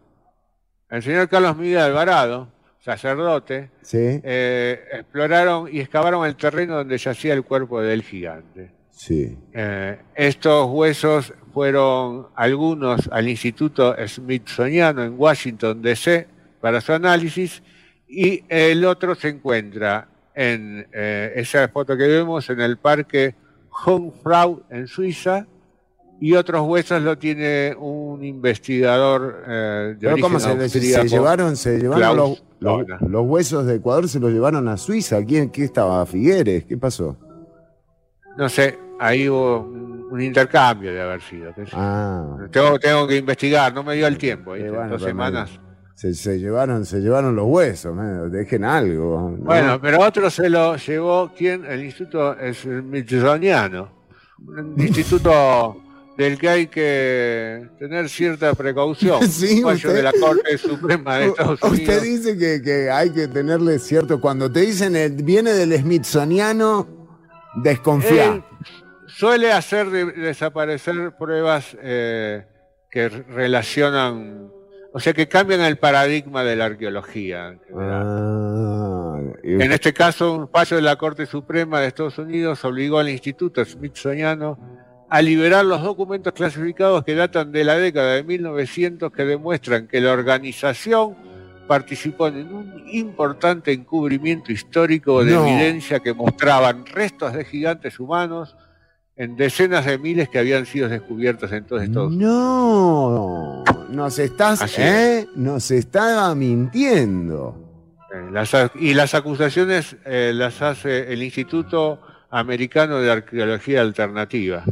El señor Carlos Miguel Alvarado, sacerdote, Sí, eh, exploraron y excavaron el terreno donde yacía el cuerpo del gigante. Sí. Eh, estos huesos fueron algunos al Instituto Smithsoniano en Washington, D.C., para su análisis, y el otro se encuentra en eh, esa foto que vemos en el parque Jungfrau en Suiza, y otros huesos lo tiene un investigador eh, de Pero origen ¿cómo se, se llevaron, se llevaron los, los- los huesos de Ecuador, se los llevaron a Suiza? ¿Quién, ¿Qué estaba? ¿Figueres? ¿Qué pasó? No sé, ahí hubo un, intercambio de haber sido. qué. Ah, Tengo, tengo que investigar, no me dio el tiempo. Dos semanas. se, se llevaron, se llevaron los huesos, dejen algo. ¿no? Bueno, pero otro se lo llevó, ¿quién? El Instituto Smithsoniano. Un instituto del que hay que tener cierta precaución. Sí, usted- de la Corte Suprema de Estados U- Unidos. Usted dice que, que hay que tenerle cierto. Cuando te dicen el, viene del Smithsoniano, desconfía. Él suele hacer de- desaparecer pruebas eh, que relacionan, o sea, que cambian el paradigma de la arqueología. Ah, y- En este caso, un fallo de la Corte Suprema de Estados Unidos obligó al Instituto Smithsoniano a liberar los documentos clasificados que datan de la década de 1900 que demuestran que la organización participó en un importante encubrimiento histórico de No. evidencia que mostraban restos de gigantes humanos en decenas de miles que habían sido descubiertos en todo Estados Unidos. No, nos estás, ¿eh? Nos estaba mintiendo. Eh, las y las acusaciones eh, las hace el Instituto Americano de Arqueología Alternativa,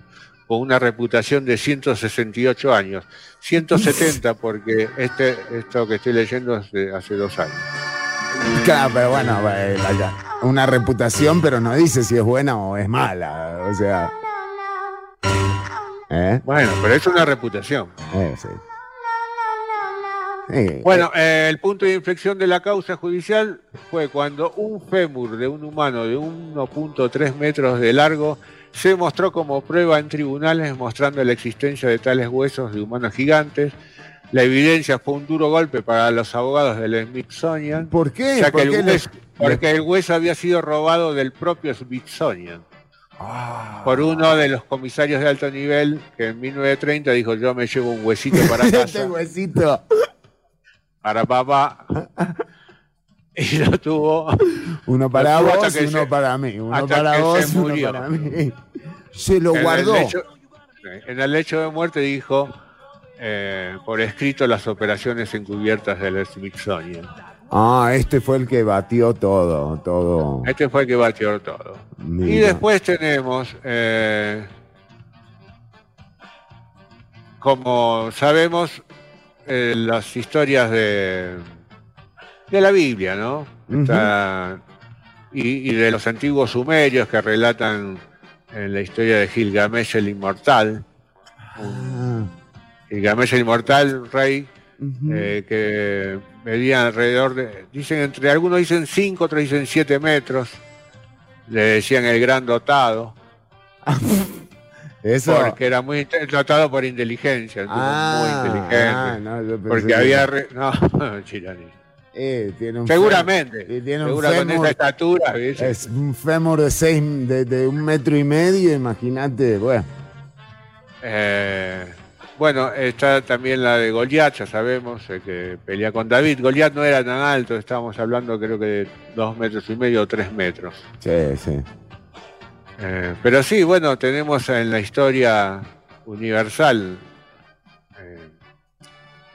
con una reputación de 168 años. 170 porque este, esto que estoy leyendo es de hace dos años. Claro, pero bueno, una reputación, pero no dice si es buena o es mala. O sea. ¿Eh? Bueno, pero es una reputación. Eh, sí. Sí. Bueno, eh, el punto de inflexión de la causa judicial fue cuando un fémur de un humano de 1.3 metros de largo se mostró como prueba en tribunales mostrando la existencia de tales huesos de humanos gigantes. La evidencia fue un duro golpe para los abogados del Smithsonian, ¿Por qué? ya que ¿Por el qué le- hueso, porque el hueso había sido robado del propio Smithsonian Ah. por uno de los comisarios de alto nivel que en 1930 dijo yo me llevo un huesito para Este casa huesito. para papá y lo tuvo Uno para tuvo vos, que uno se- para mí. Uno para vos, uno para mí. Se lo En el guardó. lecho- en el lecho de muerte dijo eh, por escrito las operaciones encubiertas del Smithsonian. Ah, este fue el que batió todo, todo. Este fue el que batió todo. Y después tenemos, eh, como sabemos, eh, las historias de, de la Biblia, ¿no? Y, y de los antiguos sumerios que relatan en la historia de Gilgamesh el Inmortal. Ah, Gilgamesh el Inmortal, rey, eh, que medía alrededor de, dicen entre algunos dicen 5, otros dicen 7 metros, le decían el gran dotado, Eso. porque era muy dotado por inteligencia, entonces Ah, muy inteligente, ah, no, porque que- había, re- no, Chirani. Eh, tiene un seguramente, fémur- tiene un fémur- esa estatura. Es un fémur de seis, de, de un metro y medio, imagínate, bueno. Eh, bueno, está también la de Goliat, ya sabemos, eh, que pelea con David. Goliat no era tan alto, estábamos hablando creo que de dos metros y medio o tres metros. Sí, sí. Pero sí, bueno, tenemos en la historia universal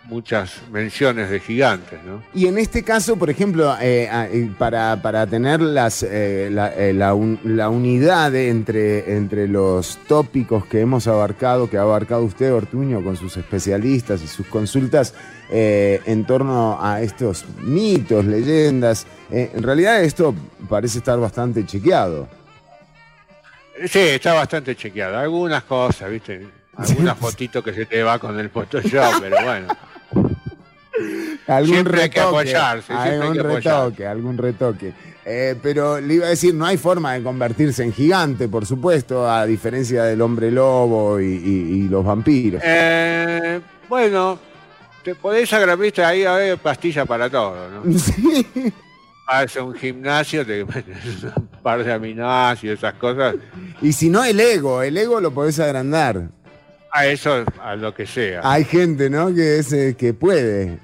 muchas menciones de gigantes, ¿no? Y en este caso, por ejemplo, eh, eh, para, para tener las, eh, la, eh, la un- la unidad entre, entre los tópicos que hemos abarcado, que ha abarcado usted, Ortuño, con sus especialistas y sus consultas eh, en torno a estos mitos, leyendas, eh, en realidad esto parece estar bastante chequeado. Sí, está bastante chequeado. Algunas cosas, ¿viste? Algunas fotitos que se te va con el Photoshop, pero bueno. Algún Siempre hay que retoque, apoyarse, hay algún apoyarse. retoque, algún retoque. Eh, pero le iba a decir, no hay forma de convertirse en gigante, por supuesto, a diferencia del hombre lobo y, y- y los vampiros. Eh, bueno, te podés agarrar, viste, ahí hay pastilla para todo, ¿no? Sí. A un gimnasio, te metes un par de aminoácidos, esas cosas. Y si no, el ego, el ego lo podés agrandar. A eso, a lo que sea. Hay gente, ¿no? Que, es, eh, que puede.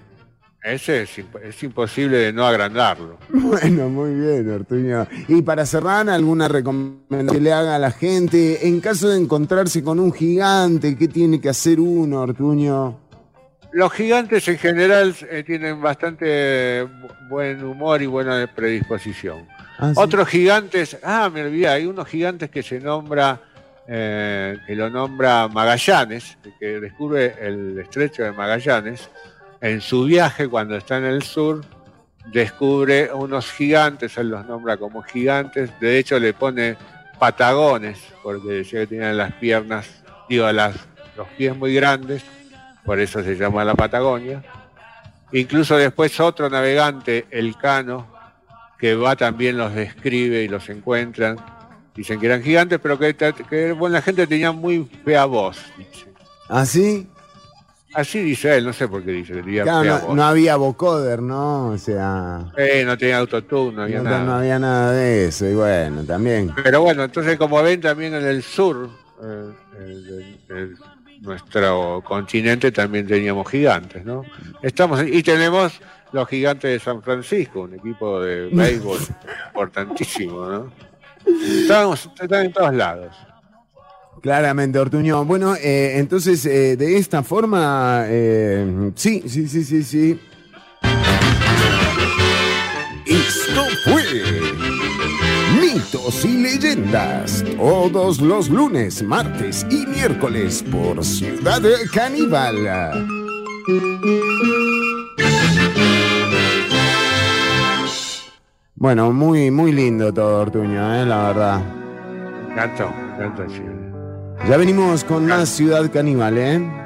Ese es, imp- es imposible de no agrandarlo. Bueno, muy bien, Ortuño. Y para cerrar, ¿alguna recomendación que le haga a la gente? En caso de encontrarse con un gigante, ¿qué tiene que hacer uno, Ortuño? Los gigantes en general eh, tienen bastante bu- buen humor y buena predisposición. Ah, sí. Otros gigantes, ah, me olvidé, hay unos gigantes que se nombra, eh, que lo nombra Magallanes, que descubre el estrecho de Magallanes. En su viaje, cuando está en el sur, descubre unos gigantes, él los nombra como gigantes, de hecho le pone patagones, porque decía que tenían las piernas, digo, las, los pies muy grandes, por eso se llama la Patagonia. Incluso después otro navegante, Elcano, que va también los describe y los encuentran. Dicen que eran gigantes, pero que, bueno, la gente tenía muy fea voz. dice. ¿Así? Así dice él, no sé por qué dice Claro, no, había vocoder, ¿no? O sea, Eh, no tenía autotune, no había no, nada. no había nada de eso. Y bueno, también. Pero bueno, entonces como ven también en el sur, eh, el- el- nuestro continente también teníamos gigantes, ¿no? Estamos y tenemos los gigantes de San Francisco, un equipo de béisbol importantísimo, ¿no? Estamos, están en todos lados. Claramente, Ortuño. Bueno, eh, entonces, eh, de esta forma, eh, sí, sí, sí, sí, sí. Esto fue Mitos y Leyendas, todos los lunes, martes y miércoles por Ciudad Caníbal. Bueno, muy, muy lindo todo, Ortuño, la verdad. Me encantó, Chile. Ya venimos con más Ciudad Caníbal, ¿eh?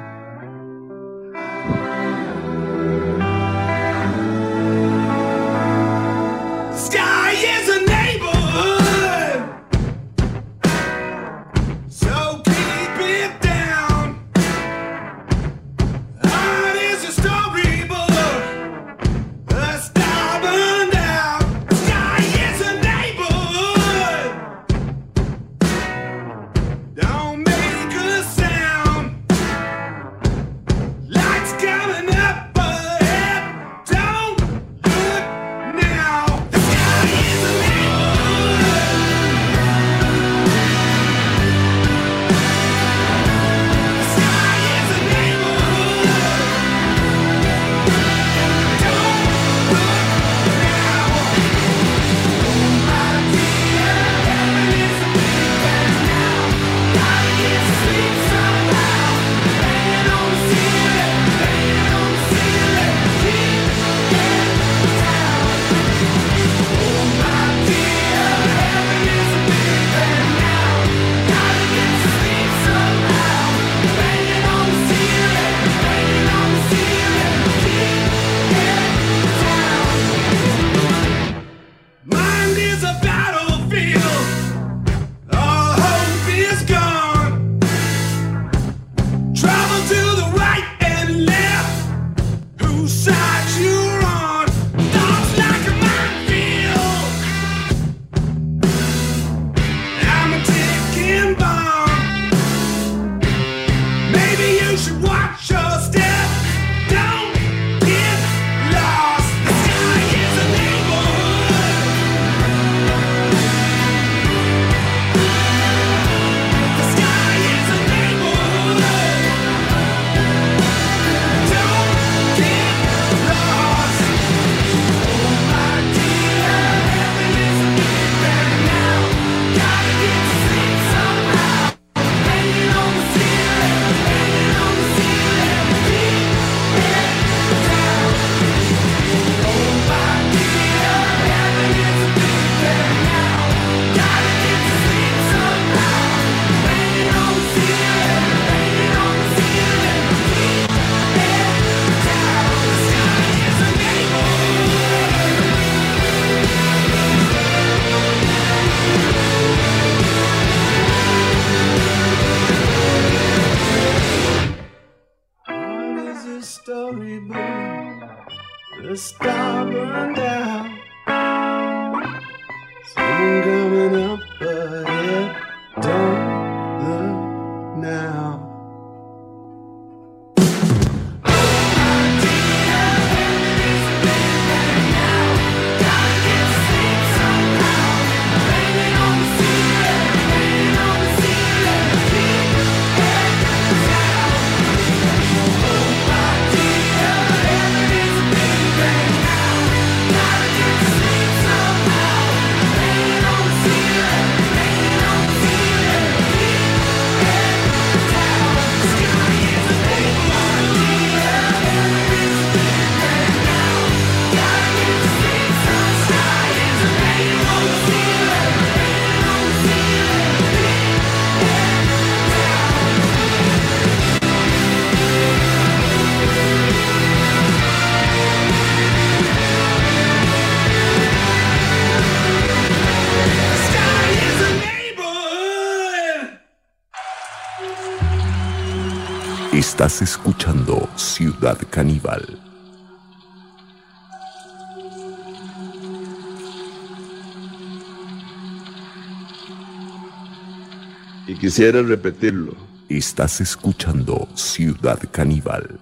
Estás escuchando Ciudad Caníbal. y quisiera repetirlo. Estás escuchando Ciudad Caníbal.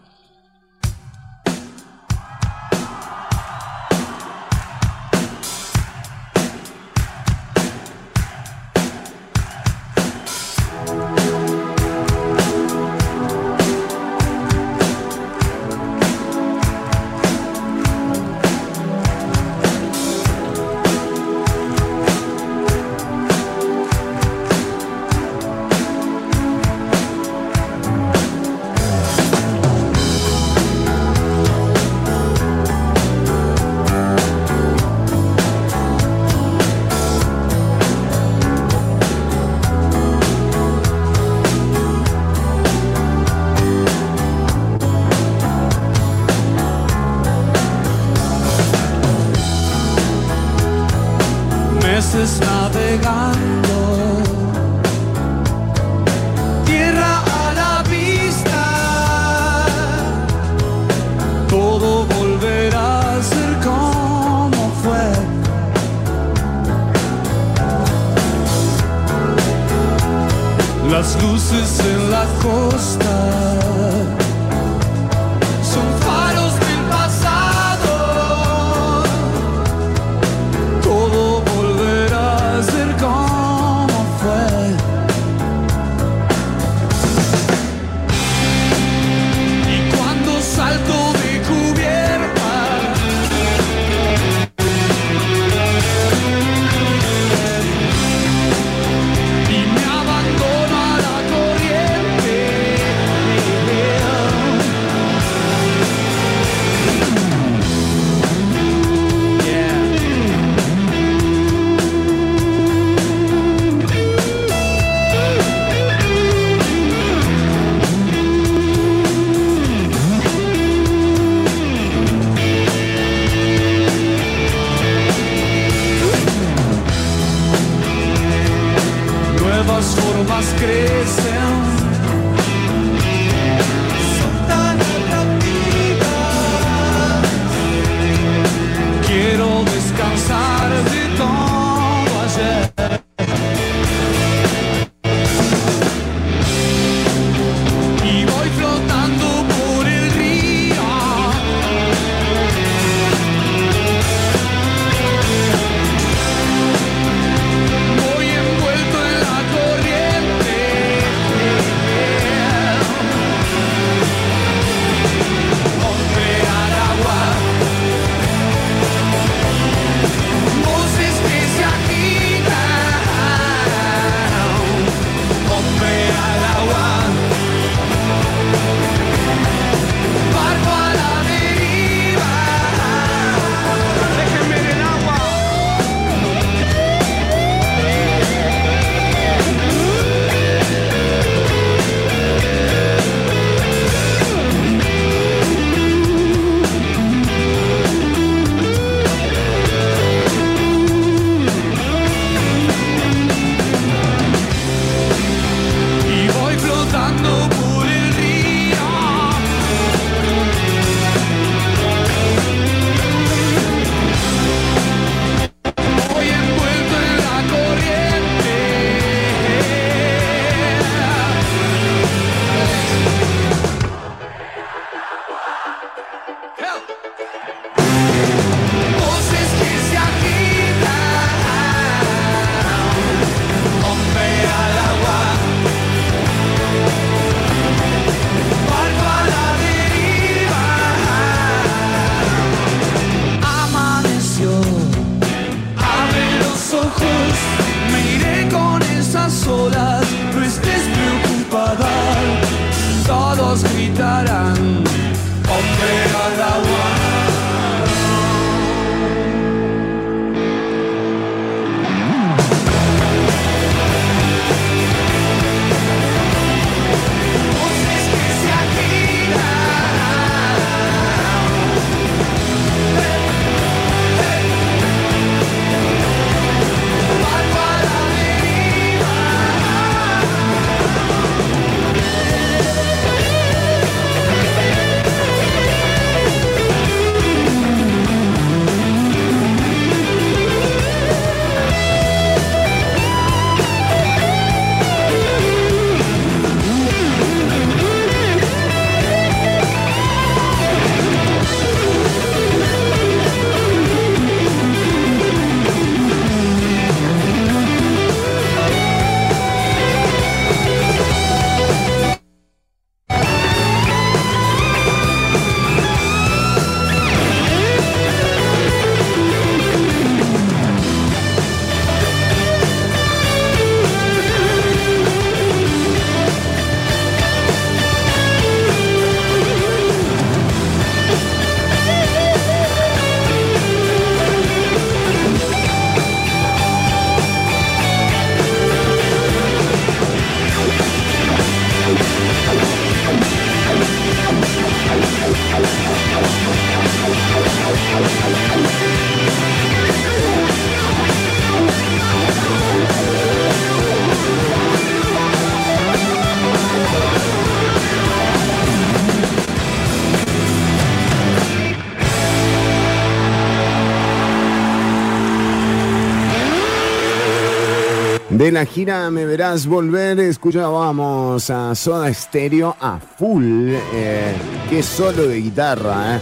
De la gira Me Verás Volver, escuchábamos a Soda Stereo a full. Eh, qué solo de guitarra, ¿eh?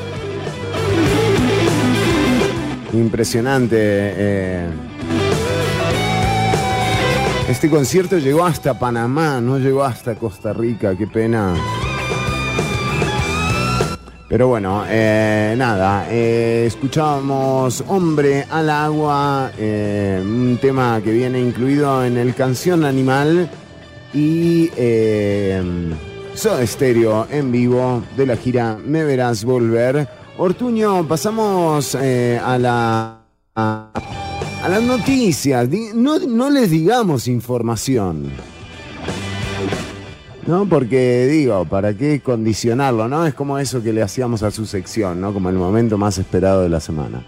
Impresionante. eh. Este concierto llegó hasta Panamá, no llegó hasta Costa Rica, qué pena. Pero bueno, eh, nada, eh, escuchábamos Hombre al agua, eh, un tema que viene incluido en el Canción Animal y Soda Stereo en vivo de la gira Me Verás Volver. Ortuño, pasamos a la... A, a las noticias, no, no les digamos información. ¿No? Porque digo, ¿para qué condicionarlo? ¿No? Es como eso que le hacíamos a su sección, ¿no? Como el momento más esperado de la semana.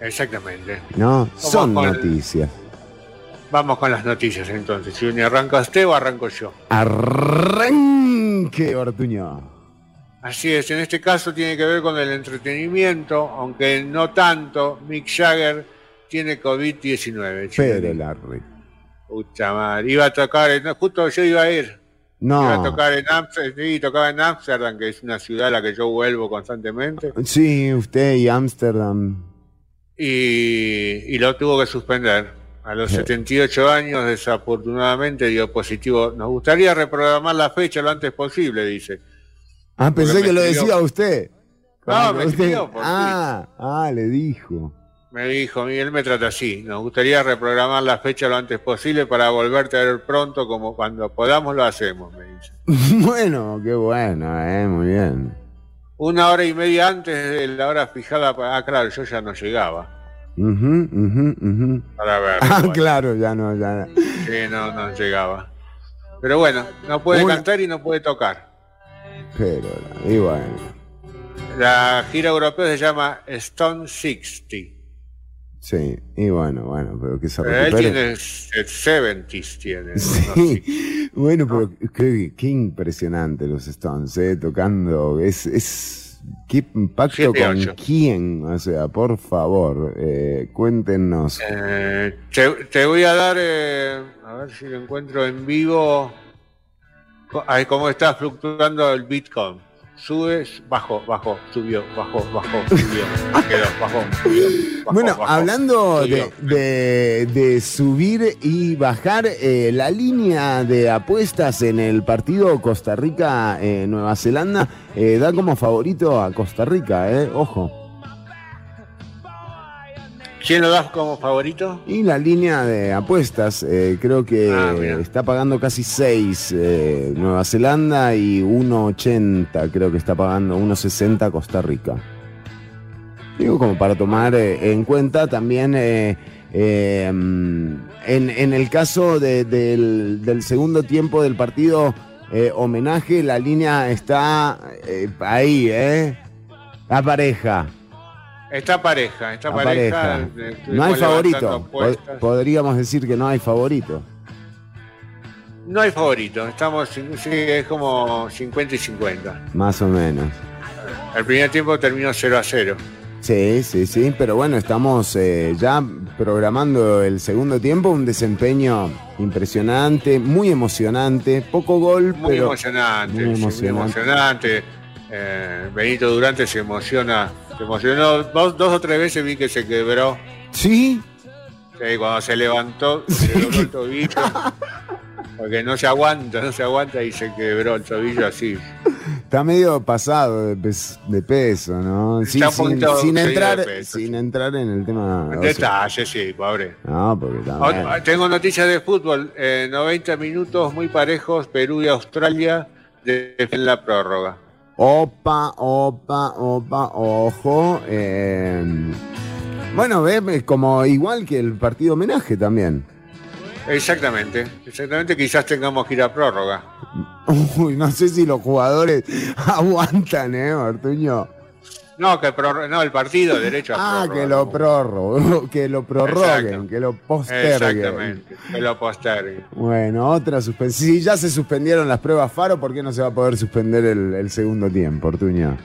Exactamente. ¿No? Son con- noticias. Vamos con las noticias entonces. Si ni arranca usted o arranco yo. Arranque, Ortuño. Así es, en este caso tiene que ver con el entretenimiento, aunque no tanto. Mick Jagger tiene COVID-19. Pero Larry. Pucha madre, iba a tocar, justo yo iba a ir. Iba a No. tocar en Amsterdam, sí, tocaba en Amsterdam, que es una ciudad a la que yo vuelvo constantemente. Sí, usted y Ámsterdam. y, y lo tuvo que suspender. A los Sí. 78 años, desafortunadamente, dio positivo. Nos gustaría reprogramar la fecha lo antes posible, dice. Ah, pensé Porque que lo escribió- decía usted. No, me escribió por Ah, ah, le dijo. Me dijo, Miguel me trata así. Nos gustaría reprogramar la fecha lo antes posible para volverte a ver pronto, como cuando podamos lo hacemos, me dice. bueno, qué bueno, eh, muy bien. Una hora y media antes de la hora fijada para... Ah, claro, yo ya no llegaba Ujú, ujú, ujú. para ver. Ah, bueno. claro, ya no, ya. Sí, no, no llegaba. Pero bueno, no puede Una- cantar y no puede tocar. Pero, y bueno, La gira europea se llama Stone 60. Sí, y bueno, bueno, pero que se Pero él recupere. tiene 70s, tiene. no. Sí, bueno, pero qué, qué impresionante los Stones, eh, tocando. Es, es qué impacto Siete, con ocho. quién, o sea, por favor, eh, cuéntenos. Eh, te, te voy a dar, eh, a ver si lo encuentro en vivo. Cómo está fluctuando el Bitcoin. Sube, bajó, bajó, subió, bajó, bajó, subió, quedó, bajó, subió, bajó, Bueno, bajó, hablando de, subió. de- de subir y bajar, eh, la línea de apuestas en el partido Costa Rica-Nueva Zelanda eh, da como favorito a Costa Rica, eh, ojo. ¿Quién lo das como favorito? Y la línea de apuestas, eh, creo que Ah, mira. está pagando casi 6 eh, Nueva Zelanda y 1.80, creo que está pagando 1.60 Costa Rica. Digo, como para tomar eh, en cuenta también eh, eh, mm, en, en el caso de- del, del segundo tiempo del partido eh, homenaje, la línea está eh, ahí, ¿eh? La pareja. Está pareja, está pareja. pareja. eh, No hay favorito. Podríamos decir que no hay favorito. No hay favorito, estamos, sí, es como 50 y 50. Más o menos. El primer tiempo terminó 0 a 0. Sí, sí, sí. Pero bueno, estamos eh, ya programando el segundo tiempo. Un desempeño impresionante, muy emocionante. Poco gol, Muy pero. emocionante, muy sí, muy emocionante. emocionante. Eh, Benito Durante se emociona, se emocionó dos, dos o tres veces vi que se quebró. Sí. Sí, cuando se levantó, se dobló el tobillo. Porque no se aguanta, no se aguanta y se quebró el tobillo así. Está medio pasado de, pes- de peso, ¿no? Sí, Está un sin, poquito sin seguido entrar, de peso, sin entrar en el tema. o sea, Detalle, sí, pobre. no, porque también. Ot- Tengo noticias de fútbol. Eh, 90 minutos muy parejos, Perú y Australia de en la prórroga. Opa, opa, opa, ojo. eh, bueno, ve, es como igual que el partido homenaje también. Exactamente, exactamente, quizás tengamos que ir a prórroga. Uy, no sé si los jugadores aguantan, ¿eh, Ortuño? No, que pror- no, el partido, derecho a Ah, que lo prorro, que lo prorroguen, Exacto. que lo posterguen. Exactamente, que lo posterguen. Bueno, otra suspensión. Si ya se suspendieron las pruebas Faro, ¿por qué no se va a poder suspender el, el segundo tiempo, Ortuño?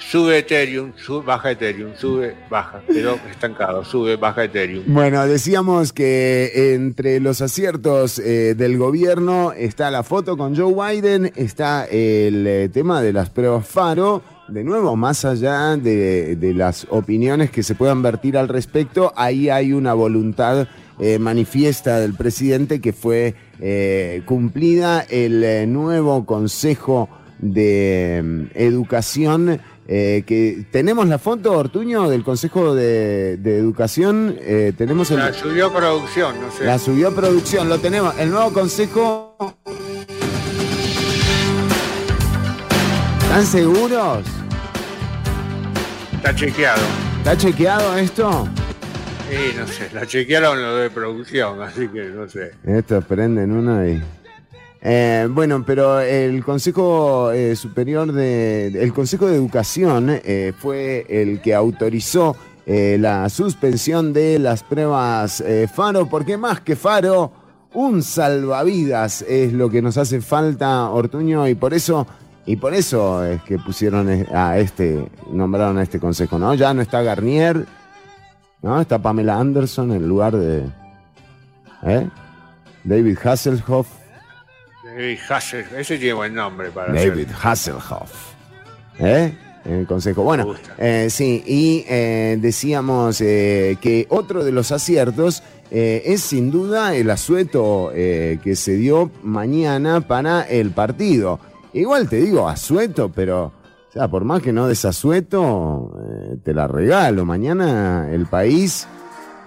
Sube Ethereum, sube, baja Ethereum, sube, baja. Quedó estancado, sube, baja Ethereum. Bueno, decíamos que entre los aciertos eh, del gobierno está la foto con Joe Biden, está el eh, tema de las pruebas Faro. De nuevo, más allá de, las opiniones que se puedan vertir al respecto, ahí hay una voluntad eh, manifiesta del presidente que fue cumplida. El nuevo Consejo de mm, Educación eh, que tenemos la foto, Ortuño, del Consejo de, de Educación. eh, tenemos el, La subió producción, no sé. la subió a producción, lo tenemos. El nuevo Consejo. ¿Están seguros? Está chequeado. ¿Está chequeado esto? Sí, no sé, la chequearon lo de producción, así que no sé. Esto prenden uno y. Eh, bueno, pero el Consejo eh, Superior de. El Consejo de Educación eh, fue el que autorizó la suspensión de las pruebas Faro, porque más que Faro, un salvavidas es lo que nos hace falta, Ortuño, y por eso. Y por eso es que pusieron eh, a este, nombraron a este consejo, ¿no? Ya no está Garnier, ¿no? Está Pamela Anderson en lugar de. David Hasselhoff. David Hassel, ese tiene buen nombre para David. Hasselhoff. ¿Eh? En el consejo. Bueno, eh, sí, y eh, decíamos eh, que otro de los aciertos es sin duda el asueto que se dio mañana para el partido. Igual te digo asueto, pero o sea, por más que no desasueto, te la regalo. Mañana el país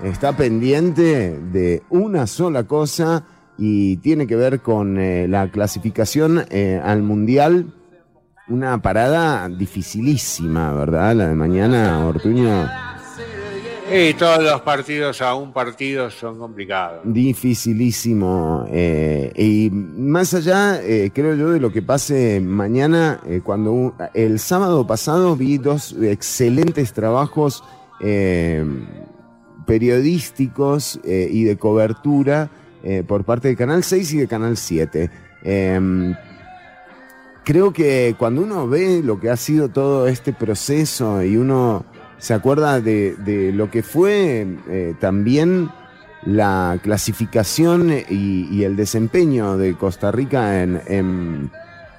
está pendiente de una sola cosa y tiene que ver con eh, la clasificación eh, al Mundial. Una parada dificilísima, ¿verdad? La de mañana, Ortuño. Y todos los partidos a un partido son complicados. Dificilísimo. eh, y más allá, eh, creo yo, de lo que pase mañana, eh, cuando un- el sábado pasado vi dos excelentes trabajos eh, periodísticos y de cobertura eh, por parte de Canal 6 y de Canal 7. Em, creo que cuando uno ve lo que ha sido todo este proceso y uno se acuerda de, de lo que fue eh, también la clasificación y, el desempeño de Costa Rica en, en-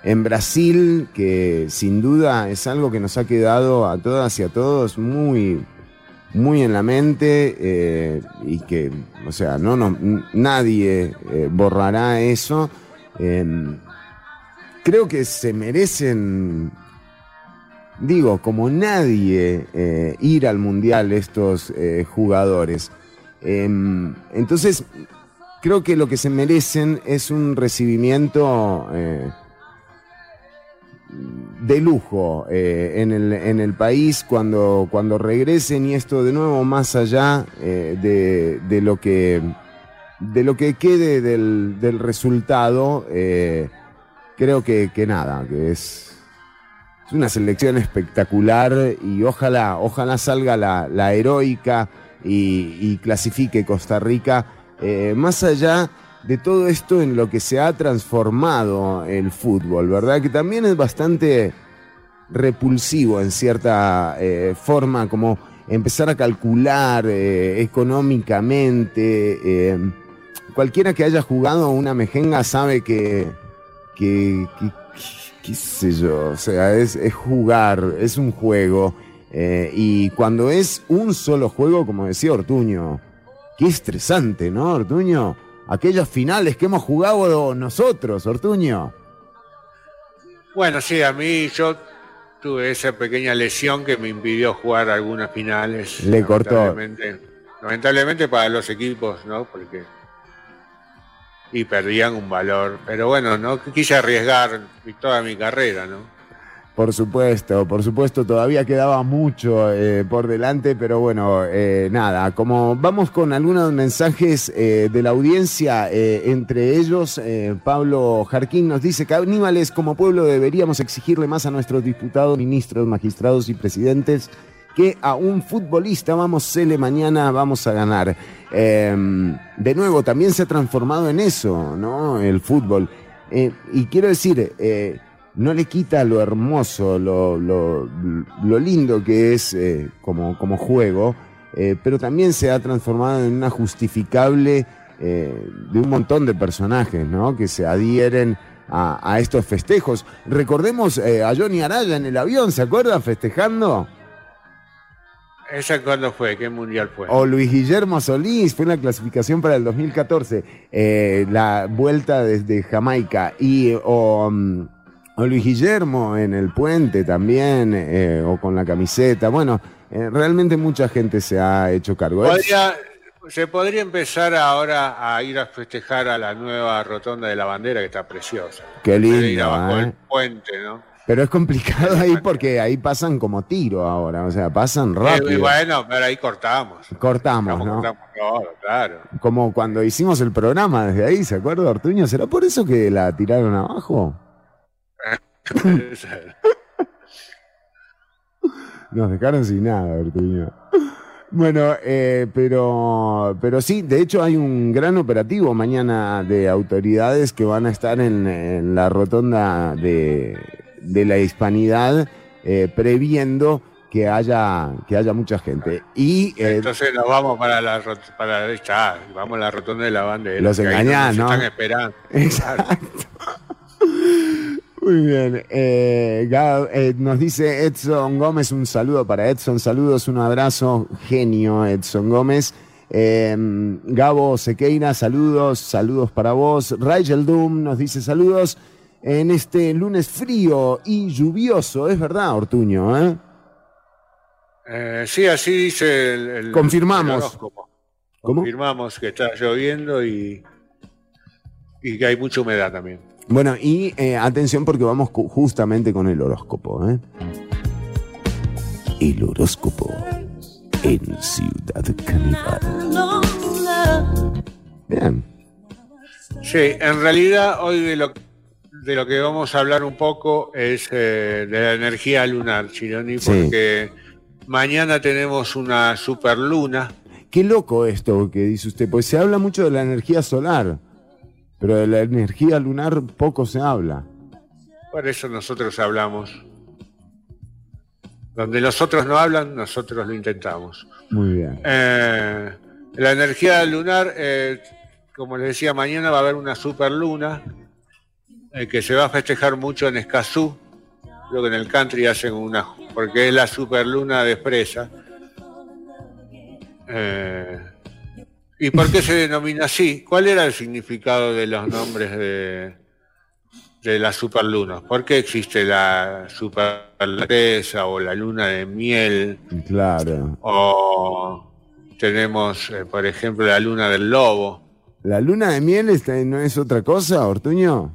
en Brasil, que sin duda es algo que nos ha quedado a todas y a todos muy, muy en la mente eh, y que, o sea, no, no nadie eh, borrará eso. Em, creo que se merecen, digo, como nadie, eh, ir al mundial estos jugadores. Em, entonces, creo que lo que se merecen es un recibimiento de lujo eh, en, el, en el país cuando, cuando regresen y esto de nuevo más allá eh, de, de lo que de lo que quede del, del resultado, eh, creo que, que nada, que es, es una selección espectacular y ojalá, ojalá salga la, la heroica y, clasifique Costa Rica, más allá de todo esto en lo que se ha transformado el fútbol, ¿verdad? Que también es bastante repulsivo en cierta eh, forma, como empezar a calcular eh, económicamente. eh, cualquiera que haya jugado una mejenga sabe que, que, que- qué sé yo, o sea, es, es jugar, es un juego. y cuando es un solo juego, como decía Ortuño, qué estresante, ¿no, Ortuño? Aquellas finales que hemos jugado nosotros, Ortuño. Bueno, sí, a mí yo tuve esa pequeña lesión que me impidió jugar algunas finales. Le cortó. Lamentablemente, lamentablemente para los equipos, ¿no? Porque y perdían un valor. Pero bueno, no quise arriesgar toda mi carrera, ¿no? Por supuesto, por supuesto, todavía quedaba mucho eh, por delante, pero bueno, eh, nada, como vamos con algunos mensajes eh, de la audiencia, eh, entre ellos eh, Pablo Jarquín nos dice, caníbales como pueblo deberíamos exigirle más a nuestros diputados, ministros, magistrados y presidentes que a un futbolista, vamos, Cele, mañana vamos a ganar. Eh, de nuevo, también se ha transformado en eso, ¿no? El fútbol. Eh, y quiero decir, eh, no le quita lo hermoso, lo, lo- lo lindo que es eh, como, como juego, eh, pero también se ha transformado en una justificable eh, de un montón de personajes, ¿no? Que se adhieren a, a estos festejos. Recordemos a Johnny Araya en el avión, ¿se acuerdan? Festejando. ¿Esa cuándo fue? ¿Qué mundial fue? O Luis Guillermo Solís, fue en la clasificación para el 2014, eh, la vuelta desde Jamaica. Y o, mm, o Luis Guillermo en el puente también, eh, o con la camiseta. Bueno, eh, realmente mucha gente se ha hecho cargo. Podría- se podría empezar ahora a ir a festejar a la nueva rotonda de la bandera, que está preciosa. Qué de ir lindo, abajo ¿eh? del puente, ¿no? Pero es complicado ahí porque ahí pasan como tiro ahora, o sea, pasan Eh, rápido. bueno, pero ahí cortamos. Cortamos, ¿no? Cortamos todo, claro. Como cuando hicimos el programa desde ahí, ¿se acuerda, Ortuño? ¿Será por eso que la tiraron abajo? Nos dejaron sin nada, Ortuño. Bueno, eh, pero, pero sí, de hecho hay un gran operativo mañana de autoridades que van a estar en, en la rotonda de, de la hispanidad eh, previendo que haya, que haya mucha gente. Y eh, Entonces nos vamos para la para esta, vamos a la rotonda de la bandera. Los ahí engañás, nos ¿no? están esperando. Exacto. Muy bien. Eh, Gab- eh, nos dice Edson Gómez, un saludo para Edson, saludos, un abrazo, genio Edson Gómez. Eh, Gabo Sequeira, saludos, saludos para vos. Rigel Doom nos dice saludos en este lunes frío y lluvioso, es verdad, Ortuño, ¿eh? Eh, sí, así dice el, el- Confirmamos. el horóscopo. ¿Cómo? Confirmamos que está lloviendo y, y que hay mucha humedad también. Bueno, y eh, atención porque vamos cu- justamente con el horóscopo, ¿eh? El horóscopo en Ciudad Caníbal. Bien. Sí, en realidad hoy de lo, de lo que vamos a hablar un poco es eh, de la energía lunar, Chironi, Sí. porque mañana tenemos una superluna. Qué loco esto que dice usted, pues se habla mucho de la energía solar, pero de la energía lunar poco se habla. Por eso nosotros hablamos. Donde los otros no hablan, nosotros lo intentamos. Muy bien. Eh, la energía lunar, eh, como les decía, mañana va a haber una superluna eh, que se va a festejar mucho en Escazú. Creo que en el country hacen una, porque es la superluna de fresa. Eh, ¿Y por qué se denomina así? ¿Cuál era el significado de los nombres de, de las superlunas? ¿Por qué existe la superluna o la luna de miel? Claro. O tenemos, eh, por ejemplo, la luna del lobo. ¿La luna de miel está- no es otra cosa, Ortuño?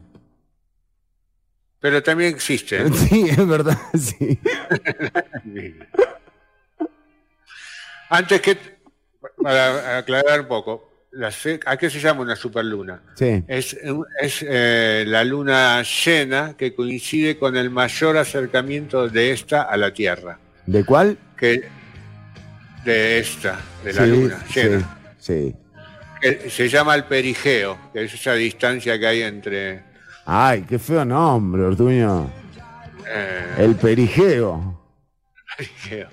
Pero también existe. Sí, es verdad, sí. Antes que, para aclarar un poco, la ¿a qué se llama una superluna? Sí. Es, eh, la luna llena que coincide con el mayor acercamiento de esta a la Tierra. ¿De cuál? Que, de esta, de la Sí, luna llena. Sí, sí. Que se llama el perigeo, que es esa distancia que hay entre... Ay, qué feo nombre, Ortuño. eh, El perigeo. Perigeo.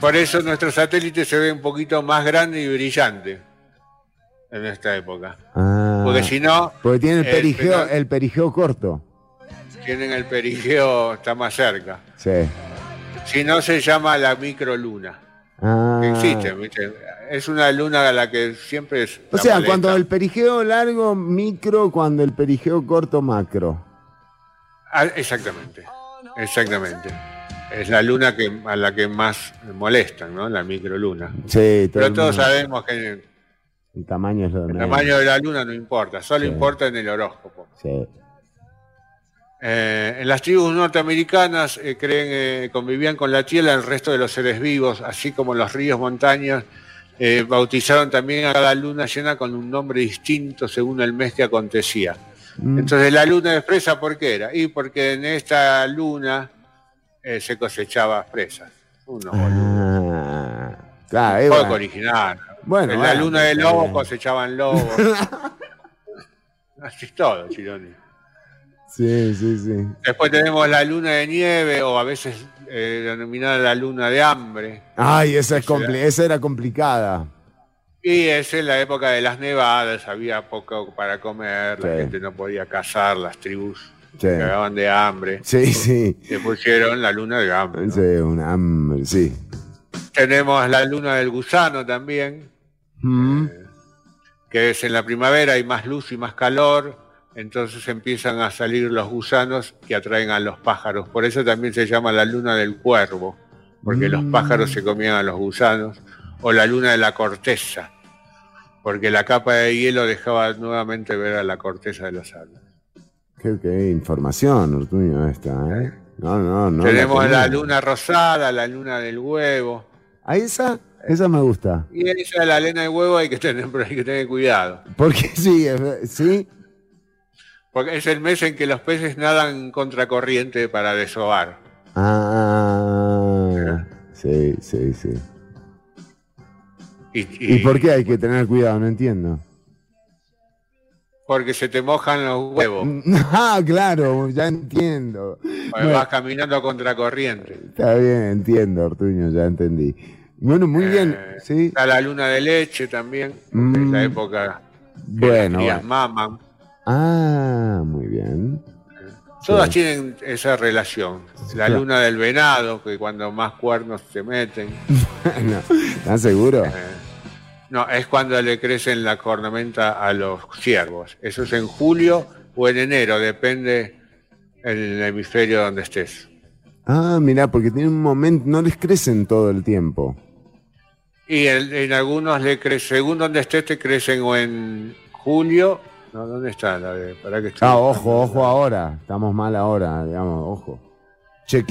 Por eso nuestro satélite se ve un poquito más grande y brillante en esta época. Ah, Porque si no, porque tiene el eh, perigeo, el perigeo corto. tienen el perigeo, está más cerca. Sí. Si no, se llama la microluna. Ah. Que existe, ¿viste? Es una luna a la que siempre es. O sea, cuando el perigeo largo, micro, cuando el perigeo corto, macro. Ah, exactamente. Exactamente. Es la luna que, a la que más molestan, ¿no? La microluna. Sí, todo Pero todos sabemos que El tamaño es lo de el tamaño de la luna no importa, solo Sí. importa en el horóscopo. Sí. Eh, en las tribus norteamericanas eh, creen, eh, convivían con la tierra el resto de los seres vivos, así como los ríos, montañas, eh, bautizaron también a cada luna llena con un nombre distinto según el mes que acontecía. Mm. Entonces la luna de fresa, ¿por qué era? Y porque en esta luna eh, se cosechaba fresas. Uno, Ah, claro, poco bueno. original. Bueno, en la bueno, luna de bien. cosechaban lobos. Así es todo, Chironi. Sí, sí, sí. Después tenemos la luna de nieve o a veces eh, denominada la luna de hambre. Ay, esa, es compli- esa era complicada. Y esa es la época de las nevadas, había poco para comer, la gente no podía cazar, las tribus Sí. se cagaban de hambre. Sí, sí. Le pusieron la luna de hambre. ¿no? Sí, una hambre, sí. Tenemos la luna del gusano también, Mm. que es en la primavera, hay más luz y más calor, entonces empiezan a salir los gusanos que atraen a los pájaros. Por eso también se llama la luna del cuervo, porque los Mm. pájaros se comían a los gusanos, o la luna de la corteza, porque la capa de hielo dejaba nuevamente ver a la corteza de los árboles. Qué, qué información, Ortuño, esta, ¿eh? No, no, no. Tenemos la, luna rosada, la luna del huevo, ¿A esa? Esa me gusta. y esa de la lena del huevo hay que tener, pero hay que tener cuidado. Porque sí, sí. Porque es el mes en que los peces nadan contracorriente para desovar. Ah, sí, sí, sí. Y, ¿Y por qué hay que tener cuidado? No entiendo. Porque se te mojan los huevos. Ah, claro, ya entiendo. porque Bueno, Vas caminando a contracorriente. está bien, entiendo, Ortuño, ya entendí. Bueno, muy bien, sí. Está la luna de leche también, porque es Mm. la época Bueno, las maman. Ah, muy bien. Todas Sí. tienen esa relación. La Claro. luna del venado, que cuando más cuernos se meten. Bueno, ¿Estás seguro? Eh, No, es cuando le crecen la cornamenta a los ciervos. Eso es en julio o en enero, depende el hemisferio donde estés. Ah, mirá, porque tienen un momento, no les crecen todo el tiempo. Y en, en algunos le crece, según donde estés, te crecen o en julio. No, ¿dónde está la de? Para que Ah, ojo, ojo ahora. Estamos mal ahora, digamos, ojo. Que-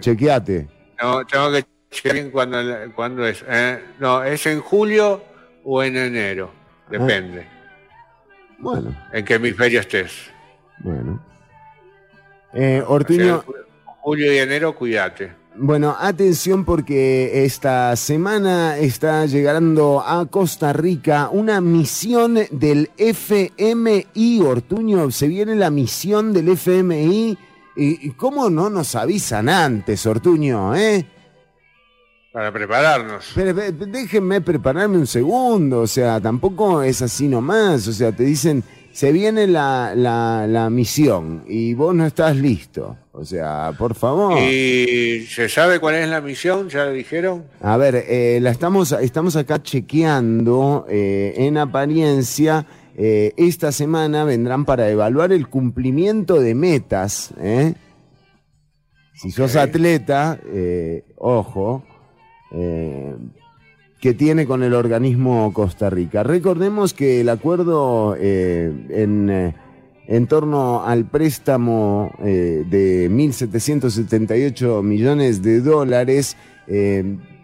chequeate. No, tengo que chequear bien cuándo, cuándo es. Eh, no, es en julio o en enero. Depende. Bueno, En qué hemisferio estés. bueno. Eh, O sea, Ortuño, julio y enero, cuídate. bueno, atención porque esta semana está llegando a Costa Rica una misión del FMI, Ortuño. Se viene la misión del FMI. ¿Y y cómo no nos avisan antes, Ortuño, eh? Para prepararnos. Pero, pero, déjenme prepararme un segundo, o sea, tampoco es así nomás, o sea, te dicen, se viene la, la, la misión y vos no estás listo, o sea, por favor. ¿Y se sabe cuál es la misión? ¿Ya lo dijeron? A ver, eh, la estamos, estamos acá chequeando eh, en apariencia. eh, esta semana vendrán para evaluar el cumplimiento de metas. Si sos atleta, ojo, eh, que tiene con el organismo Costa Rica. Recordemos que el acuerdo eh, en, eh, en torno al préstamo de 1.778 millones de dólares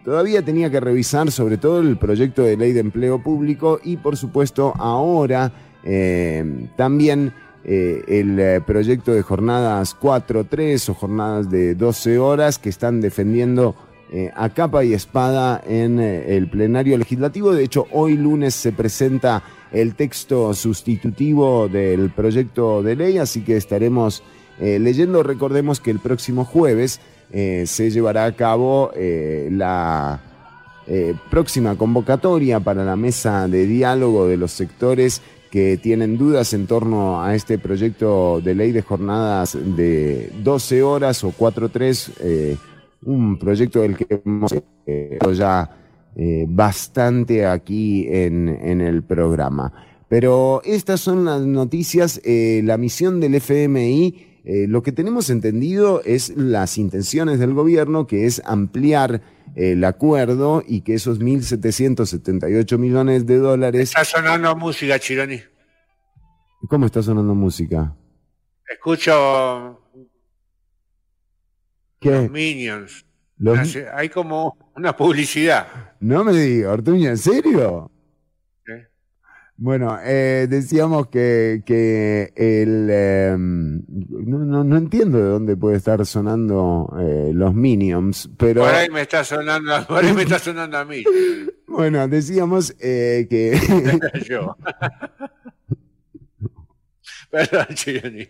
todavía tenía que revisar sobre todo el proyecto de ley de empleo público y por supuesto ahora también el proyecto de jornadas 4-3 o jornadas de 12 horas que están defendiendo eh, a capa y espada en eh, el plenario legislativo. De hecho, hoy lunes se presenta el texto sustitutivo del proyecto de ley, así que estaremos eh, leyendo. Recordemos que el próximo jueves se llevará a cabo la próxima convocatoria para la mesa de diálogo de los sectores que tienen dudas en torno a este proyecto de ley de jornadas de 12 horas o 4-3, eh, un proyecto del que hemos eh, ya eh, bastante aquí en, en el programa. Pero estas son las noticias, eh, la misión del FMI. Eh, lo que tenemos entendido es las intenciones del gobierno, que es ampliar el acuerdo y que esos 1.778 millones de dólares... Está sonando música, Chironi. ¿Cómo está sonando música? Escucho ¿Qué? los Minions. Los- Hace- Hay como una publicidad. No me diga, Ortuño, ¿en serio? Bueno, eh, decíamos que, que el... eh, no, no, no entiendo de dónde puede estar sonando eh, los Minions, pero... Por ahí me está sonando, por ahí me está sonando a mí. Bueno, decíamos eh, que... Yo. Perdón, Chironi.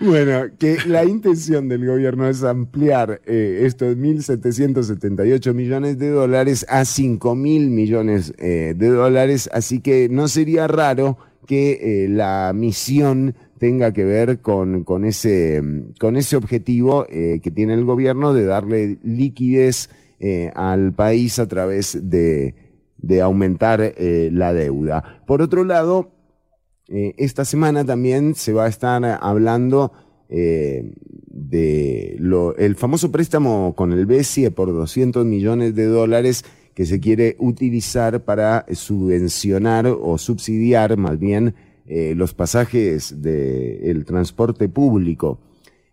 Bueno, que la intención del gobierno es ampliar eh, estos 1.778 millones de dólares a 5.000 millones eh, de dólares, así que no sería raro que eh, la misión tenga que ver con, con, ese, con ese objetivo eh, que tiene el gobierno de darle liquidez al país a través de, de aumentar la deuda. Por otro lado, eh, esta semana también se va a estar hablando eh, de lo, el famoso préstamo con el BCE por 200 millones de dólares que se quiere utilizar para subvencionar o subsidiar más bien eh, los pasajes del transporte público.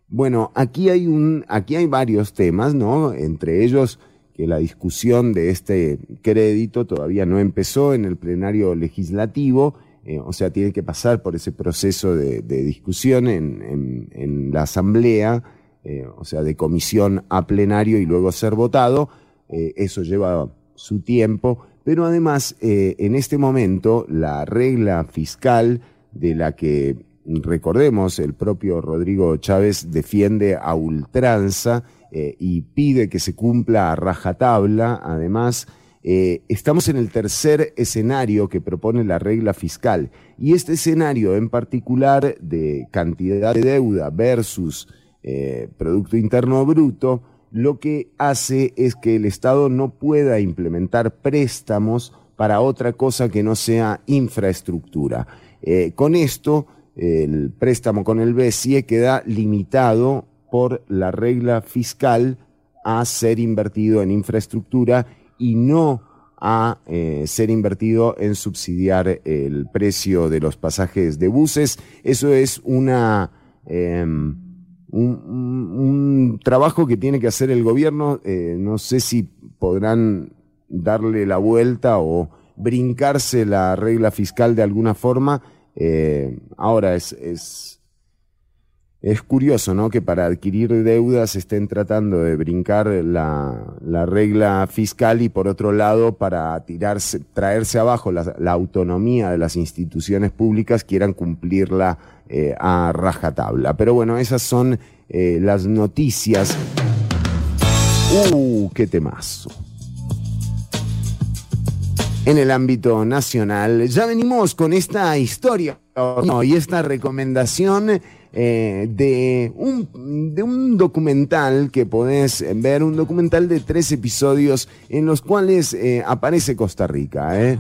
Bueno, aquí hay un, aquí hay varios temas, ¿no? Entre ellos que la discusión de este crédito todavía no empezó en el plenario legislativo, eh, o sea, tiene que pasar por ese proceso de, discusión en, la asamblea, eh, o sea, de comisión a plenario y luego ser votado. Eh, eso lleva su tiempo, pero además, en este momento, la regla fiscal de la que, recordemos, el propio Rodrigo Chávez defiende a ultranza y pide que se cumpla a rajatabla, además, eh, estamos en el tercer escenario que propone la regla fiscal y este escenario en particular de cantidad de deuda versus eh, Producto Interno Bruto, lo que hace es que el Estado no pueda implementar préstamos para otra cosa que no sea infraestructura. Eh, con esto, el préstamo con el BCE queda limitado por la regla fiscal a ser invertido en infraestructura y no a eh, ser invertido en subsidiar el precio de los pasajes de buses. Eso es una, em, un, trabajo que tiene que hacer el gobierno. Eh, no sé si podrán darle la vuelta o brincarse la regla fiscal de alguna forma. Eh, ahora es, es curioso, ¿no? Que para adquirir deudas estén tratando de brincar la, la regla fiscal y por otro lado para tirarse, traerse abajo la, autonomía de las instituciones públicas quieran cumplirla eh, a rajatabla. Pero bueno, esas son eh, las noticias. Uh, qué temazo. En el ámbito nacional, ya venimos con esta historia no, y esta recomendación eh, de, un, de un documental que podés ver, un documental de tres episodios en los cuales eh, aparece Costa Rica. ¿eh?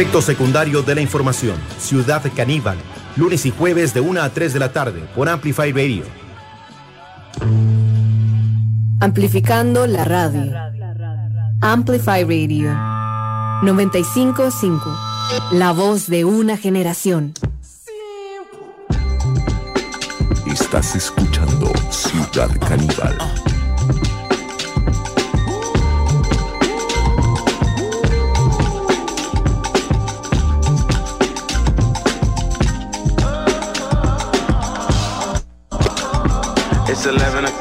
Efecto secundario de la información. Ciudad Caníbal. Lunes y jueves de 1 a 3 de la tarde por Amplify Radio. Amplificando la radio. Amplify Radio. 955. La voz de una generación. Estás escuchando Ciudad Caníbal.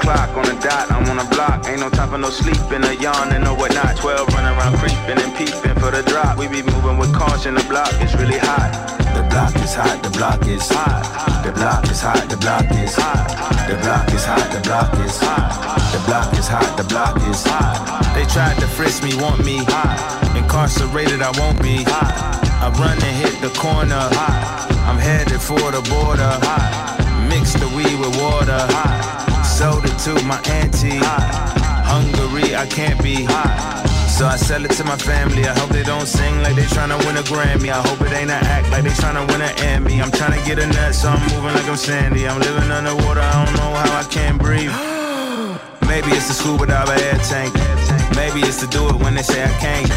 O'clock on the dot, I'm on a block. Ain't no time for no sleeping, a yawn and no whatnot. 12 running around creeping and peeping for the drop. We be moving with caution, the block is really hot. The block is hot, the block is hot. The block is hot, the block is hot. The block is hot, the block is hot. The block is hot, the block is hot. They tried to frisk me, want me hot. Incarcerated, I won't be hot. I run and hit the corner hot. I'm headed for the border hot. Mix the weed with water hot. Sold it to my auntie Hungary, I can't be So I sell it to my family. I hope they don't sing like they tryna win a Grammy. I hope it ain't an act like they tryna win an Emmy. I'm tryna get a nut, so I'm moving like I'm Sandy. I'm living underwater, I don't know how I can't breathe. Maybe it's the scuba diver air tank. Maybe it's to do it when they say I can't.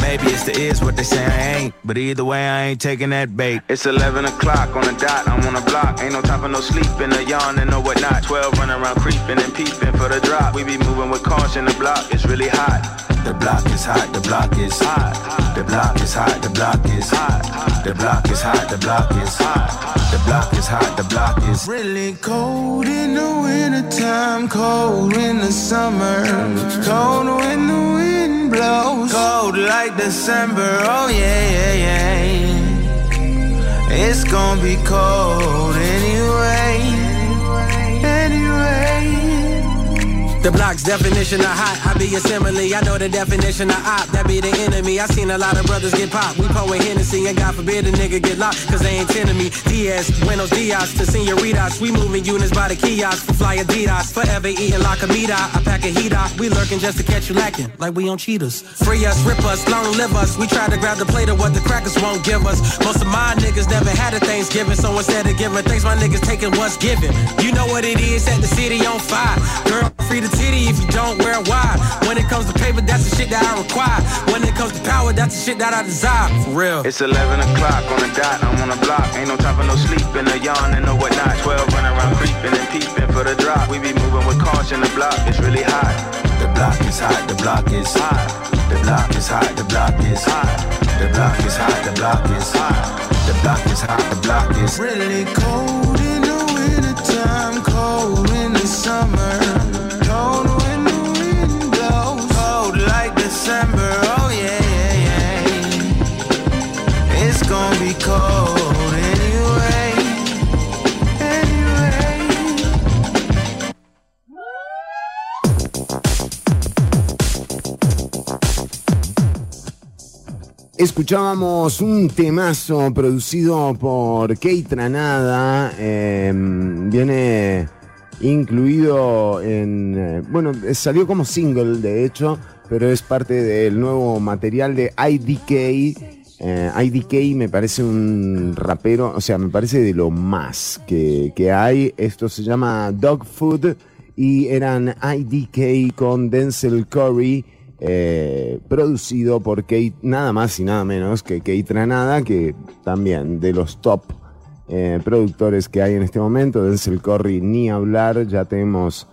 Maybe it's the is what they say I ain't. But either way, I ain't taking that bait. It's 11 o'clock on the dot. I'm on a block. Ain't no time for no sleeping, a yawn and no whatnot. 12 running around creeping and peeping for the drop. We be moving with caution. The block is really hot. The block is hot. The block is hot. The block is hot. The block is hot. The block is hot. The block is hot. The block is hot. The block is really cold in the wintertime. Cold in the summer. Cold when the wind blows. Cold like December. Oh yeah, yeah, yeah. It's gonna be cold anyway. The block's definition of hot, I be a simile. I know the definition of op, that be the enemy. I seen a lot of brothers get popped. We pouring Hennessy, and God forbid a nigga get locked, cause they ain't tending me. Diaz, Buenos Dias to senoritas. We moving units by the kiosk, fly Adidas. Forever eating la comida. I pack a heater. We lurking just to catch you lacking, like we on cheaters. Free us, rip us, long live us. We try to grab the plate of what the crackers won't give us. Most of my niggas never had a Thanksgiving, so instead of giving thanks, my niggas taking what's given. You know what it is, set the city on fire. Girl, free the titty if you don't wear wide. When it comes to paper, that's the shit that I require. When it comes to power, that's the shit that I desire. For real. It's 11 o'clock on the dot, I'm on a block. Ain't no time for no sleeping, a yawn and no whatnot. 12 running around creeping and peeping for the drop. We be moving with caution, the block is really hot. The block is hot, the block is hot. The block is hot, the block is hot. The block is hot, the block is hot. The block is hot, the block is really cold in the wintertime, cold in the summer. Escuchábamos un temazo producido por Kate Tranada. eh, viene incluido en. eh, bueno, salió como single, de hecho, pero es parte del nuevo material de IDK. Eh, IDK me parece un rapero, o sea, me parece de lo más que, que hay. Esto se llama Dog Food y eran IDK con Denzel Curry, eh, producido por Kate, nada más y nada menos que Kate Tranada, que también de los top eh, productores que hay en este momento. Denzel Curry, ni hablar, ya tenemos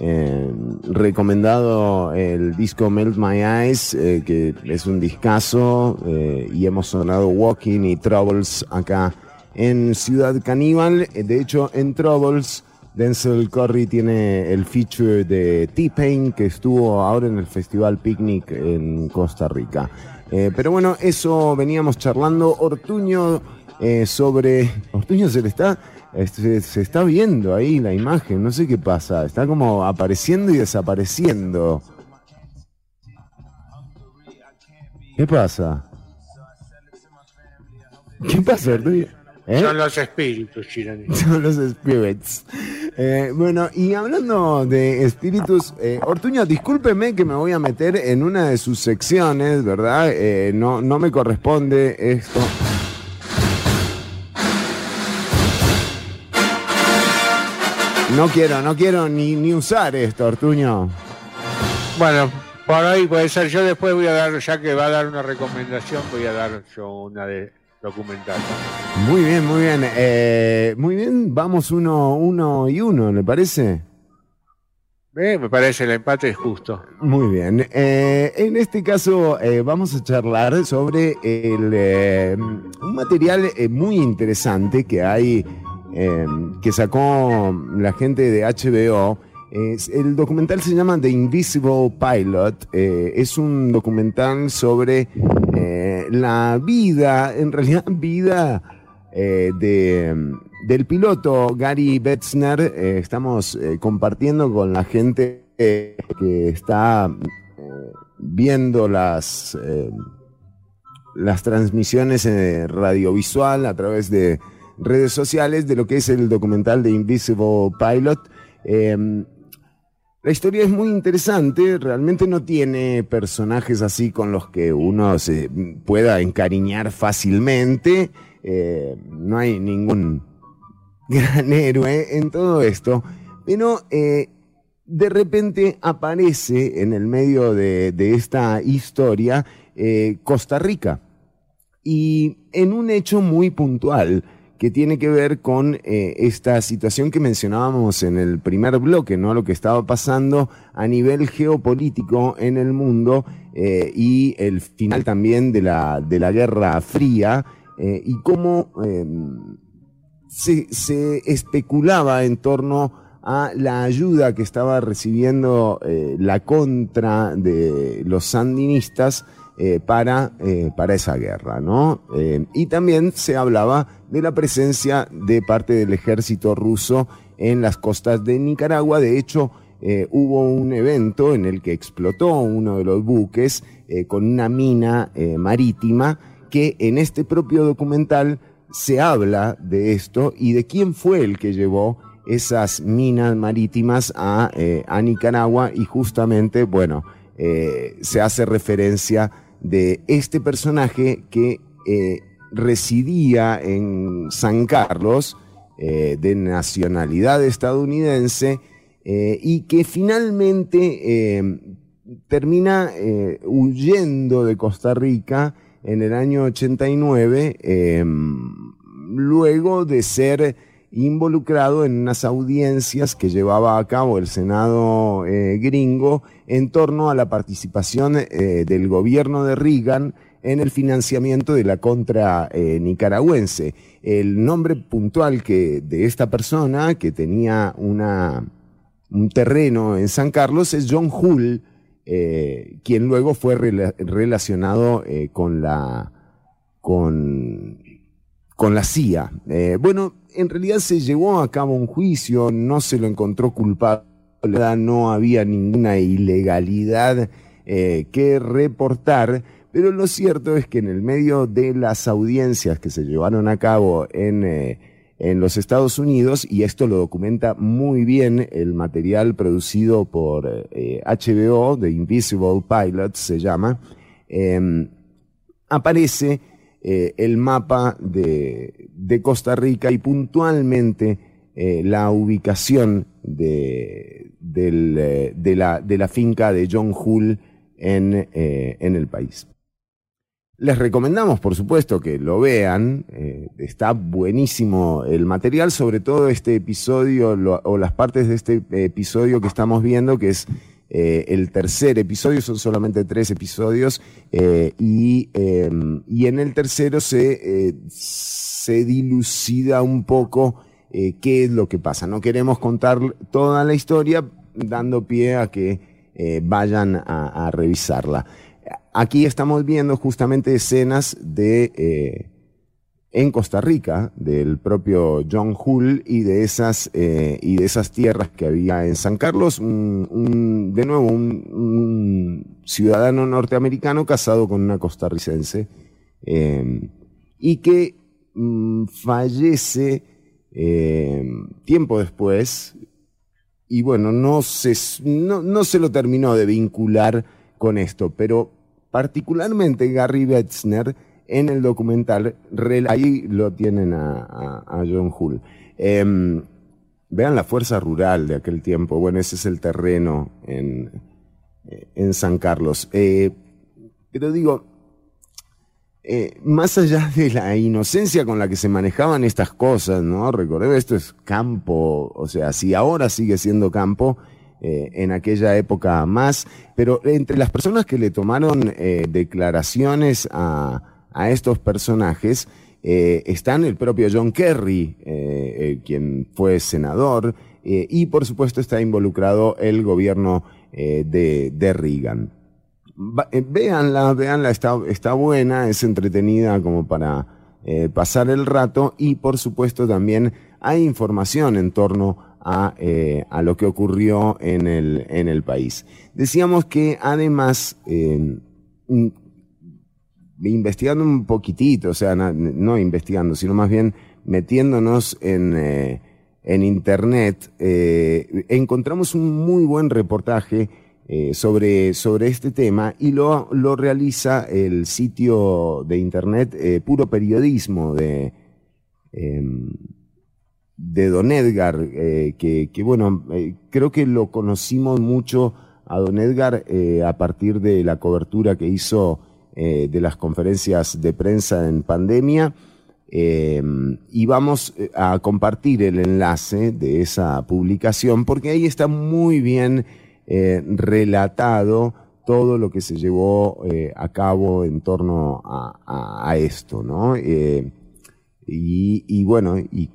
eh, recomendado el disco Melt My Eyes, eh, que es un discazo, eh, y hemos sonado Walking y Troubles acá en Ciudad Caníbal. De hecho, en Troubles, Denzel Curry tiene el feature de T-Pain, que estuvo ahora en el Festival Picnic en Costa Rica. Eh, pero bueno, eso veníamos charlando. Ortuño eh, sobre. Ortuño se le está. este, se está viendo ahí la imagen, no sé qué pasa. Está como apareciendo y desapareciendo. ¿Qué pasa? ¿Qué pasa, Ortuño? ¿Eh? Son los espíritus, Chirani. Son los spirits. Eh, bueno, y hablando de espíritus, eh, Ortuño, discúlpeme que me voy a meter en una de sus secciones, ¿verdad? Eh, no, no me corresponde esto. No quiero, no quiero ni, ni usar esto, Ortuño. Bueno, por ahí puede ser. Yo después voy a dar, ya que va a dar una recomendación, voy a dar yo una de documental. Muy bien, muy bien. Eh, muy bien, vamos uno, uno y uno, ¿le parece? Eh, me parece el empate es justo. Muy bien. Eh, en este caso eh, vamos a charlar sobre el, un material muy interesante que hay, que sacó la gente de HBO. Es- el documental se llama The Invisible Pilot. Es un documental sobre eh, la vida, en realidad vida eh, de, del piloto Gary Betzner. Eh, estamos compartiendo con la gente que está viendo las, las transmisiones radiovisual a través de redes sociales de lo que es el documental de Invisible Pilot. La historia es muy interesante, realmente no tiene personajes así con los que uno se pueda encariñar fácilmente, eh, no hay ningún gran héroe en todo esto, pero eh, de repente aparece en el medio de, de esta historia eh, Costa Rica. Y en un hecho muy puntual que tiene que ver con eh, esta situación que mencionábamos en el primer bloque, ¿no? Lo que estaba pasando a nivel geopolítico en el mundo eh, y el final también de la, de la Guerra Fría eh, y cómo eh, se, se especulaba en torno a la ayuda que estaba recibiendo la contra de los sandinistas eh, para, eh, para esa guerra, ¿no? Eh, y también se hablaba de la presencia de parte del ejército ruso en las costas de Nicaragua. De hecho, hubo un evento en el que explotó uno de los buques con una mina marítima que en este propio documental se habla de esto y de quién fue el que llevó esas minas marítimas a, a Nicaragua y justamente, bueno, se hace referencia de este personaje que eh, residía en San Carlos, eh, de nacionalidad estadounidense, eh, y que finalmente termina huyendo de Costa Rica en el año 89, eh, luego de ser involucrado en unas audiencias que llevaba a cabo el Senado eh, gringo en torno a la participación eh, del gobierno de Reagan en el financiamiento de la contra eh, nicaragüense. El nombre puntual que, de esta persona que tenía un terreno en San Carlos es John Hull, quien luego fue rela- relacionado con la con, con la CIA. Eh, bueno, en realidad se llevó a cabo un juicio, no se lo encontró culpable, no había ninguna ilegalidad eh, que reportar, pero lo cierto es que en el medio de las audiencias que se llevaron a cabo en, eh, en los Estados Unidos, y esto lo documenta muy bien el material producido por HBO, The Invisible Pilot se llama, eh, aparece eh, el mapa de, de Costa Rica y puntualmente eh, la ubicación de, del, eh, de, la, de la finca de John Hull en, en el país. Les recomendamos, por supuesto, que lo vean. está buenísimo el material, sobre todo este episodio o las partes de este episodio que estamos viendo, que es eh, el tercer episodio, son solamente tres episodios, eh, y, eh, y en el tercero se, eh, se dilucida un poco qué es lo que pasa. No queremos contar toda la historia dando pie a que vayan a, revisarla. Aquí estamos viendo justamente escenas de en Costa Rica del propio John Hull y de esas eh, y de esas tierras que había en San Carlos, de nuevo un, ciudadano norteamericano casado con una costarricense eh, y que mm, fallece eh, tiempo después y bueno, no se, no, no se lo terminó de vincular con esto, pero particularmente Gary Betzner en el documental, ahí lo tienen a, John Hull. Em, vean la fuerza rural de aquel tiempo, bueno, ese es el terreno en, en San Carlos. Eh, pero digo, eh, más allá de la inocencia con la que se manejaban estas cosas, ¿no? Recordemos, esto es campo, o sea, si ahora sigue siendo campo, eh, en aquella época más, pero entre las personas que le tomaron eh, declaraciones a, a estos personajes, eh, están el propio John Kerry, eh, eh, quien fue senador, y por supuesto está involucrado el gobierno de, de Reagan. Va- véanla, véanla, está, está buena, es entretenida como para pasar el rato y por supuesto también hay información en torno a, a lo que ocurrió en el, en el país. Decíamos que además, investigando un poquitito, o sea, no investigando, sino más bien metiéndonos en, eh, en internet, eh, encontramos un muy buen reportaje eh, sobre, sobre este tema y lo, lo realiza el sitio de internet Puro Periodismo de, em, de Don Edgar, que, que, bueno, creo que lo conocimos mucho a Don Edgar a partir de la cobertura que hizo eh, de las conferencias de prensa en pandemia. Eh, y vamos eh, a compartir el enlace de esa publicación porque ahí está muy bien eh, relatado todo lo que se llevó a cabo en torno a, esto, ¿no? Y, y bueno, y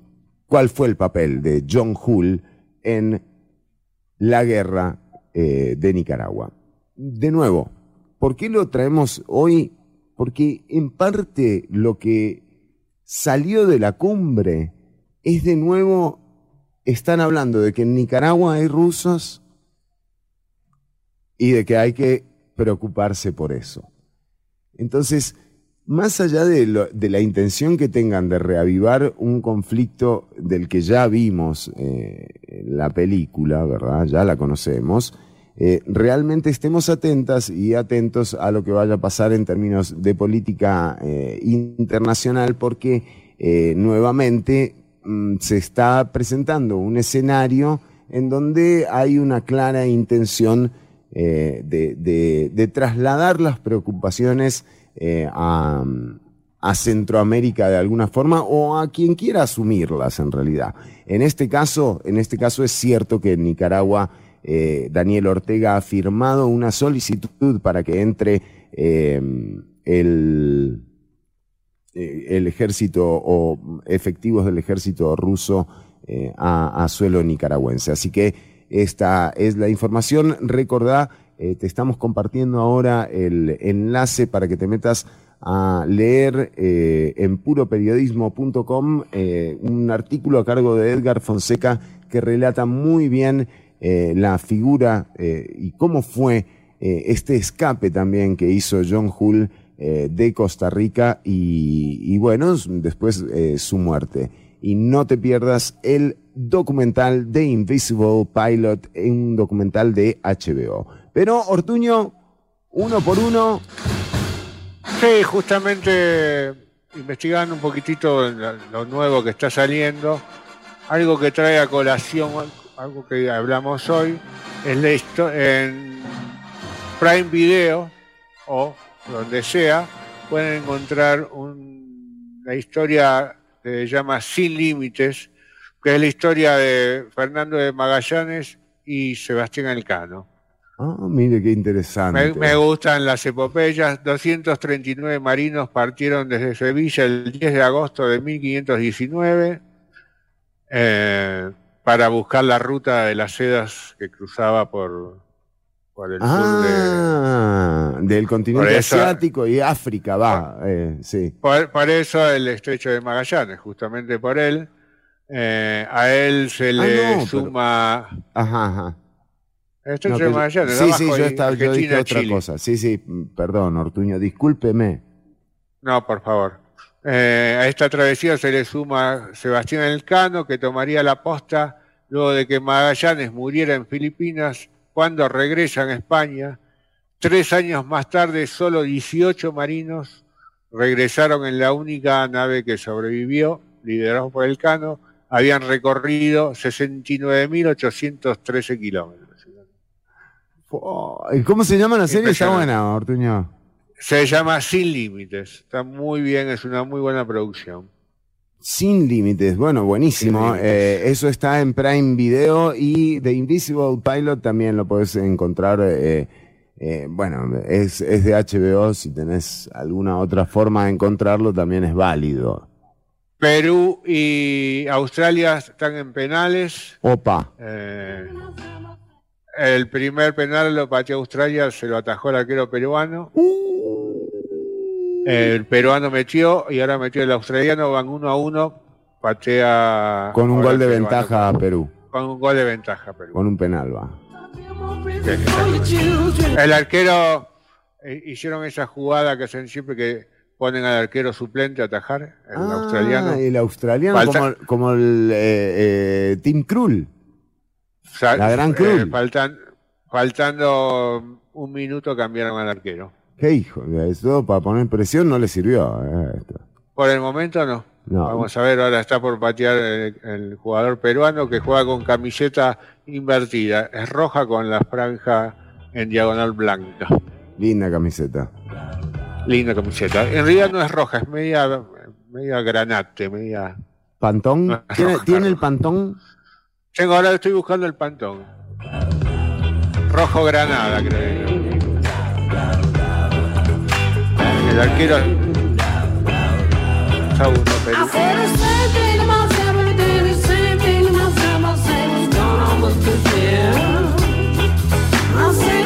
cuál fue el papel de John Hull en la guerra de Nicaragua. De nuevo, ¿por qué lo traemos hoy? Porque en parte lo que salió de la cumbre es de nuevo, están hablando de que en Nicaragua hay rusos y de que hay que preocuparse por eso. Entonces, más allá de, la intención que tengan de reavivar un conflicto del que ya vimos eh, en la película, ¿verdad? Ya la conocemos, eh, realmente estemos atentas y atentos a lo que vaya a pasar en términos de política eh, internacional, porque eh, nuevamente mm, se está presentando un escenario en donde hay una clara intención de, trasladar las preocupaciones a, a Centroamérica de alguna forma o a quien quiera asumirlas en realidad. En este caso, en este caso es cierto que Nicaragua eh, Daniel Ortega ha firmado una solicitud para que entre el, eh, el ejército o efectivos del ejército ruso eh, a, suelo nicaragüense. Así que esta es la información. Recordá, te estamos compartiendo ahora el enlace para que te metas a leer en puroperiodismo.com un artículo a cargo de Edgar Fonseca que relata muy bien eh, la figura eh, y cómo fue eh, este escape también que hizo John Hull de Costa Rica y, y bueno, después su muerte. Y no te pierdas el documental de Invisible Pilot, un documental de HBO. Pero Ortuño, uno por uno, Sí, justamente investigando un poquitito lo nuevo que está saliendo, algo que trae a colación, algo que hablamos hoy, es la en Prime Video o donde sea, pueden encontrar un- la historia que se llama Sin Límites, que es la historia de Fernando de Magallanes y Sebastián Elcano. Ah, mire qué interesante. Me, me gustan las epopeyas. 239 marinos partieron desde Sevilla el 10 de agosto de 1519 eh, para buscar la ruta de las sedas que cruzaba por, por el sur de... Ah, del continente eso- asiático y África, va. eh, sí. Por, por eso el estrecho de Magallanes, justamente por él. Eh, a él se Ah, le pero- suma... Ajá, ajá. El estrecho No, de Magallanes, sí, sí, yo, estaba, yo dije otra Chile. cosa. Sí, sí, perdón, Ortuño, discúlpeme. No, por favor. Eh, a esta travesía se le suma Sebastián Elcano, que tomaría la posta luego de que Magallanes muriera en Filipinas, cuando regresan a España. Tres años más tarde, solo 18 marinos regresaron en la única nave que sobrevivió, liderados por Elcano. Habían recorrido 69.813 kilómetros. ¿y ¿Cómo se llama la serie? Está buena, Ortuño. Se llama Sin Límites. Está muy bien, es una muy buena producción. Sin límites, bueno, buenísimo. Eh, eso está en Prime Video y The Invisible Pilot también lo puedes encontrar. eh, eh, bueno, es, es de HBO. Si tenés alguna otra forma de encontrarlo, también es válido. Perú y Australia están en penales. Opa. El primer penal lo pateó Australia, se lo atajó el arquero peruano. El peruano metió y ahora metió el australiano, van uno a uno, patea. Con un gol de el peruano. ventaja a Perú. Con un gol de ventaja, Perú. Con un penal, va. El arquero eh, hicieron esa jugada que hacen siempre que ponen al arquero suplente a atajar, el australiano. Ah, el australiano Falta- como, como el eh, eh, Tim Krul. O sea, La gran eh, faltan- faltando un minuto cambiaron al arquero. Qué hijo, eso para poner presión no le sirvió. eh, esto. Por el momento no. No. Vamos a ver, ahora está por patear el, el jugador peruano que juega con camiseta invertida. Es roja con la franja en diagonal blanca. Linda camiseta. Linda camiseta. En realidad no es roja, es media, media granate, media... ¿Pantón? No, es ¿Tiene, roja, tiene el pantón? Tengo, ahora estoy buscando el pantón. Rojo granada, creo. El arquero... Chau, no, Perú. I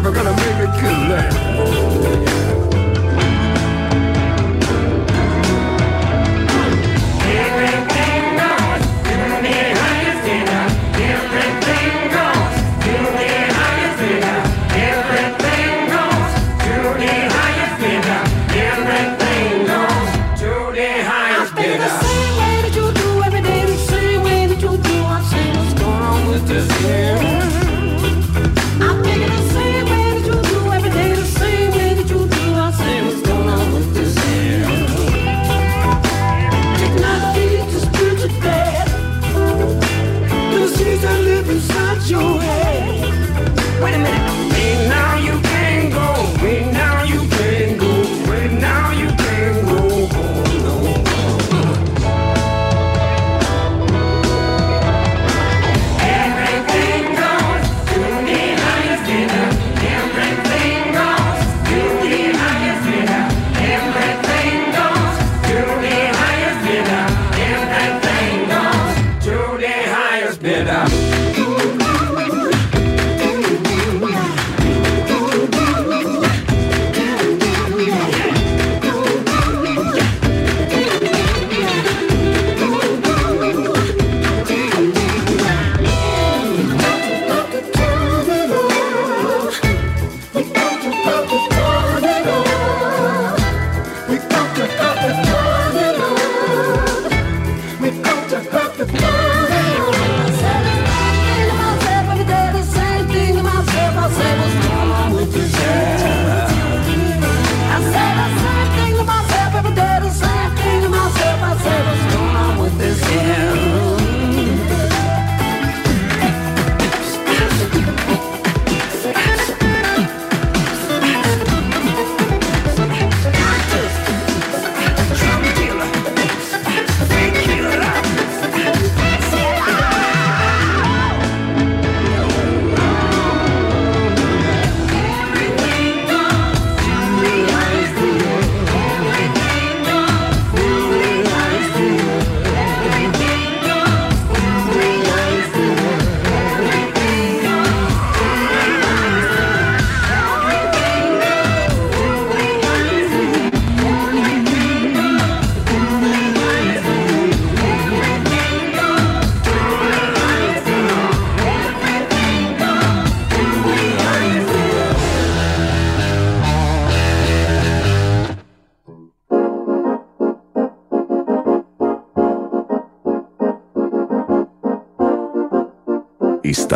forever gonna you.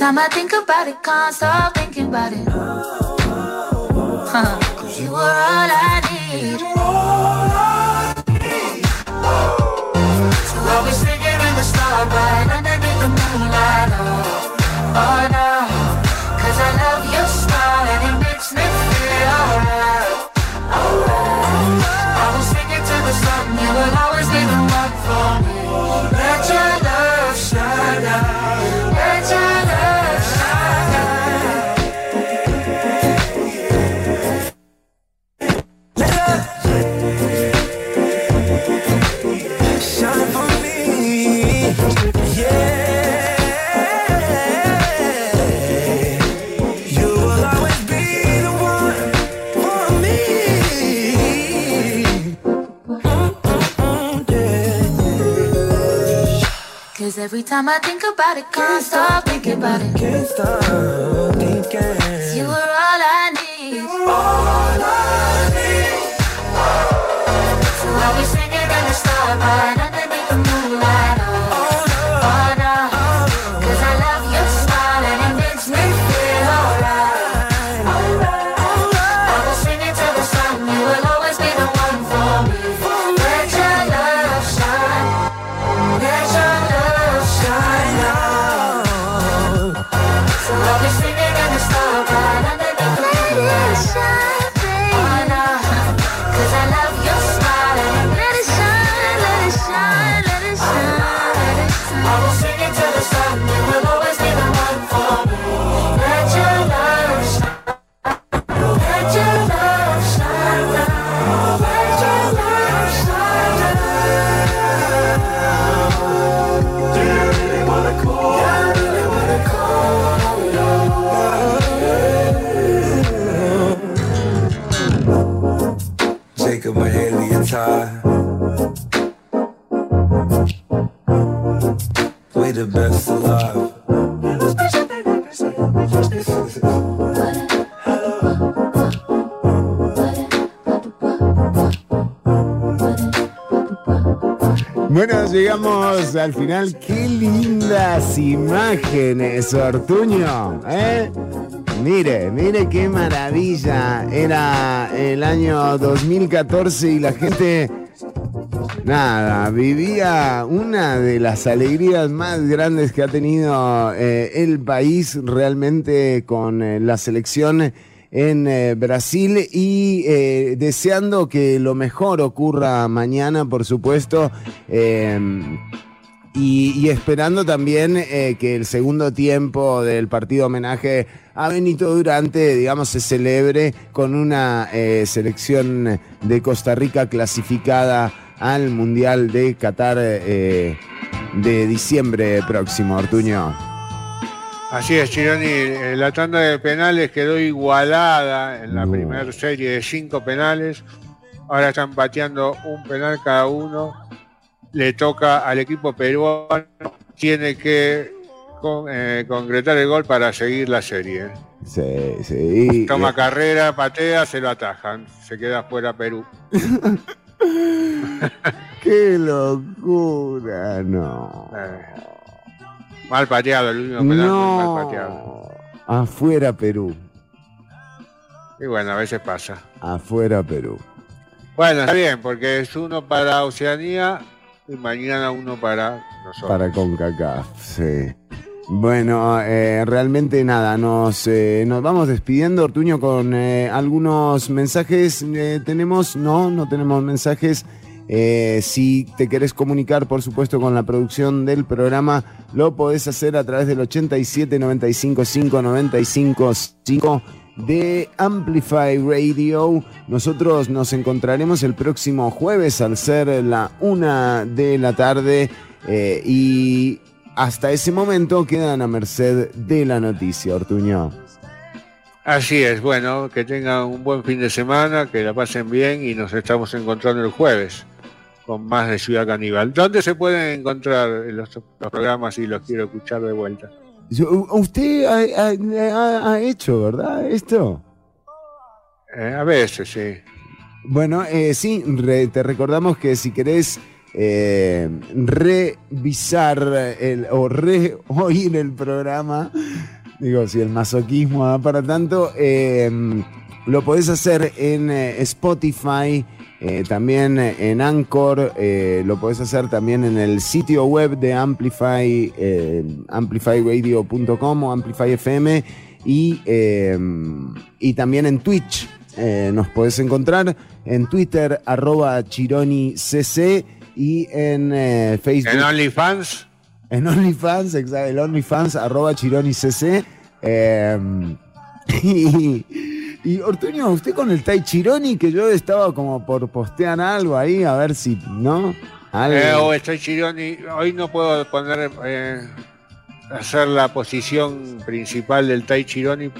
Time I think about it, can't stop thinking about it. Huh. Cause you were all I time I think about it, can't stop thinking about it. Can't stop thinking. you were all I need. All I need. So I was singing in the starlight llegamos al final. Qué lindas imágenes, Ortuño. ¿eh? Mire, mire qué maravilla. Era el año 2014 y la gente, nada, vivía una de las alegrías más grandes que ha tenido eh, el país realmente con eh, la selección en eh, Brasil y eh, deseando que lo mejor ocurra mañana, por supuesto. y, y esperando también eh, que el segundo tiempo del partido homenaje a Benito Durante, digamos, se celebre con una eh, selección de Costa Rica clasificada al Mundial de Qatar eh, de diciembre próximo, Ortuño. Así es, Chironi. eh, La tanda de penales quedó igualada en la primera serie de cinco penales. Ahora están pateando un penal cada uno. Le toca al equipo peruano. Tiene que con- eh, concretar el gol para seguir la serie. Sí, sí. Toma carrera, patea, se lo atajan. Se queda fuera Perú. ¡Qué locura! No. Eh, mal pateado, el último penal muy mal pateado. No. Afuera Perú. Y bueno, a veces pasa. Afuera Perú. Bueno, está bien, porque es uno para Oceanía, y mañana uno para nosotros. Para CONCACAF, sí. Bueno, eh, realmente nada, nos, eh, nos vamos despidiendo, Ortuño, con eh, algunos mensajes. Eh, ¿Tenemos? No, no tenemos mensajes. Eh, si te querés comunicar, por supuesto, con la producción del programa, lo podés hacer a través del 87 95 5 95 5 de Amplify Radio. Nosotros nos encontraremos el próximo jueves al ser la una de la tarde eh, y hasta ese momento quedan a merced de la noticia, Ortuño. Así es, bueno, que tengan un buen fin de semana, que la pasen bien y nos estamos encontrando el jueves con más de Ciudad Caníbal. ¿Dónde se pueden encontrar los, los programas si los quiero escuchar de vuelta? Usted ha, ha- ha- ha hecho, ¿verdad? Esto. Eh, a veces, sí. Bueno, eh, sí, re- te recordamos que si querés eh, revisar el, o re oír el programa, digo, si el masoquismo da para tanto, lo podés hacer en Spotify, eh, también en Anchor, eh, lo podés hacer también en el sitio web de Amplify, eh, amplifyradio.com o Amplify FM y, eh, y también en Twitch. Eh, nos podés encontrar en Twitter, arroba chironicc y en eh, Facebook. En OnlyFans. En OnlyFans, exacto, el OnlyFans, arroba chironicc. Eh, y, y Ortuño, usted con el Tai Chironi, que yo estaba como por postear algo ahí, a ver si, ¿no? Eh, o estoy Chironi. Hoy no puedo poner eh, hacer la posición principal del Tai Chironi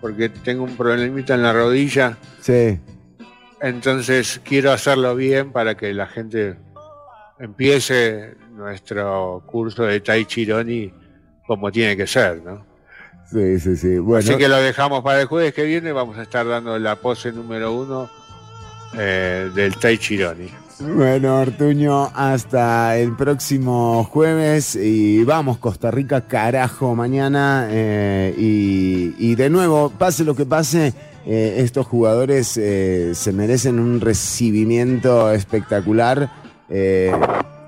porque tengo un problemita en la rodilla. Sí. Entonces quiero hacerlo bien para que la gente empiece nuestro curso de Tai Chironi como tiene que ser, ¿no? Sí, sí, sí. Bueno, Así que lo dejamos para el jueves que viene. Vamos a estar dando la pose número uno eh, del Tai Chironi. Bueno, Ortuño, hasta el próximo jueves y vamos, Costa Rica, carajo, mañana. eh, y, y de nuevo, pase lo que pase, eh, estos jugadores se merecen un recibimiento espectacular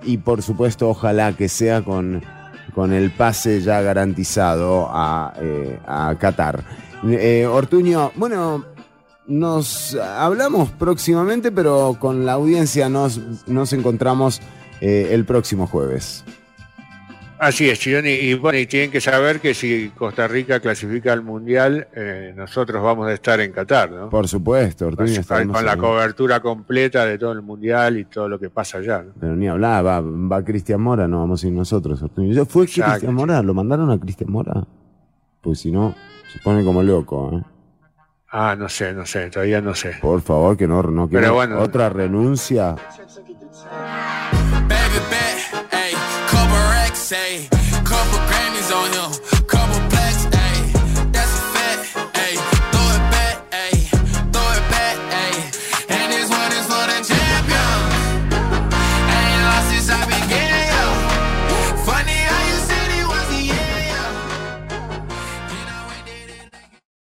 y por supuesto, ojalá que sea con, con el pase ya garantizado a, eh, Qatar. Eh, Ortuño, bueno, nos hablamos próximamente, pero con la audiencia nos, nos encontramos eh, el próximo jueves. Así es, Chironi. Y bueno, y tienen que saber que si Costa Rica clasifica al Mundial, eh, nosotros vamos a estar en Qatar, ¿no? Por supuesto, Ortuño. Con, con la cobertura completa de todo el Mundial y todo lo que pasa allá. ¿no? Pero ni hablar, va, va Cristian Mora, no vamos a ir nosotros. Ortuño. ¿Ya fue. Cristian Mora? ¿Lo mandaron a Cristian Mora? Pues si no, se pone como loco, ¿eh? Ah, no sé, no sé, todavía no sé. Por favor, que no, no quiero Pero bueno. otra renuncia. say. Couple Grammys on him.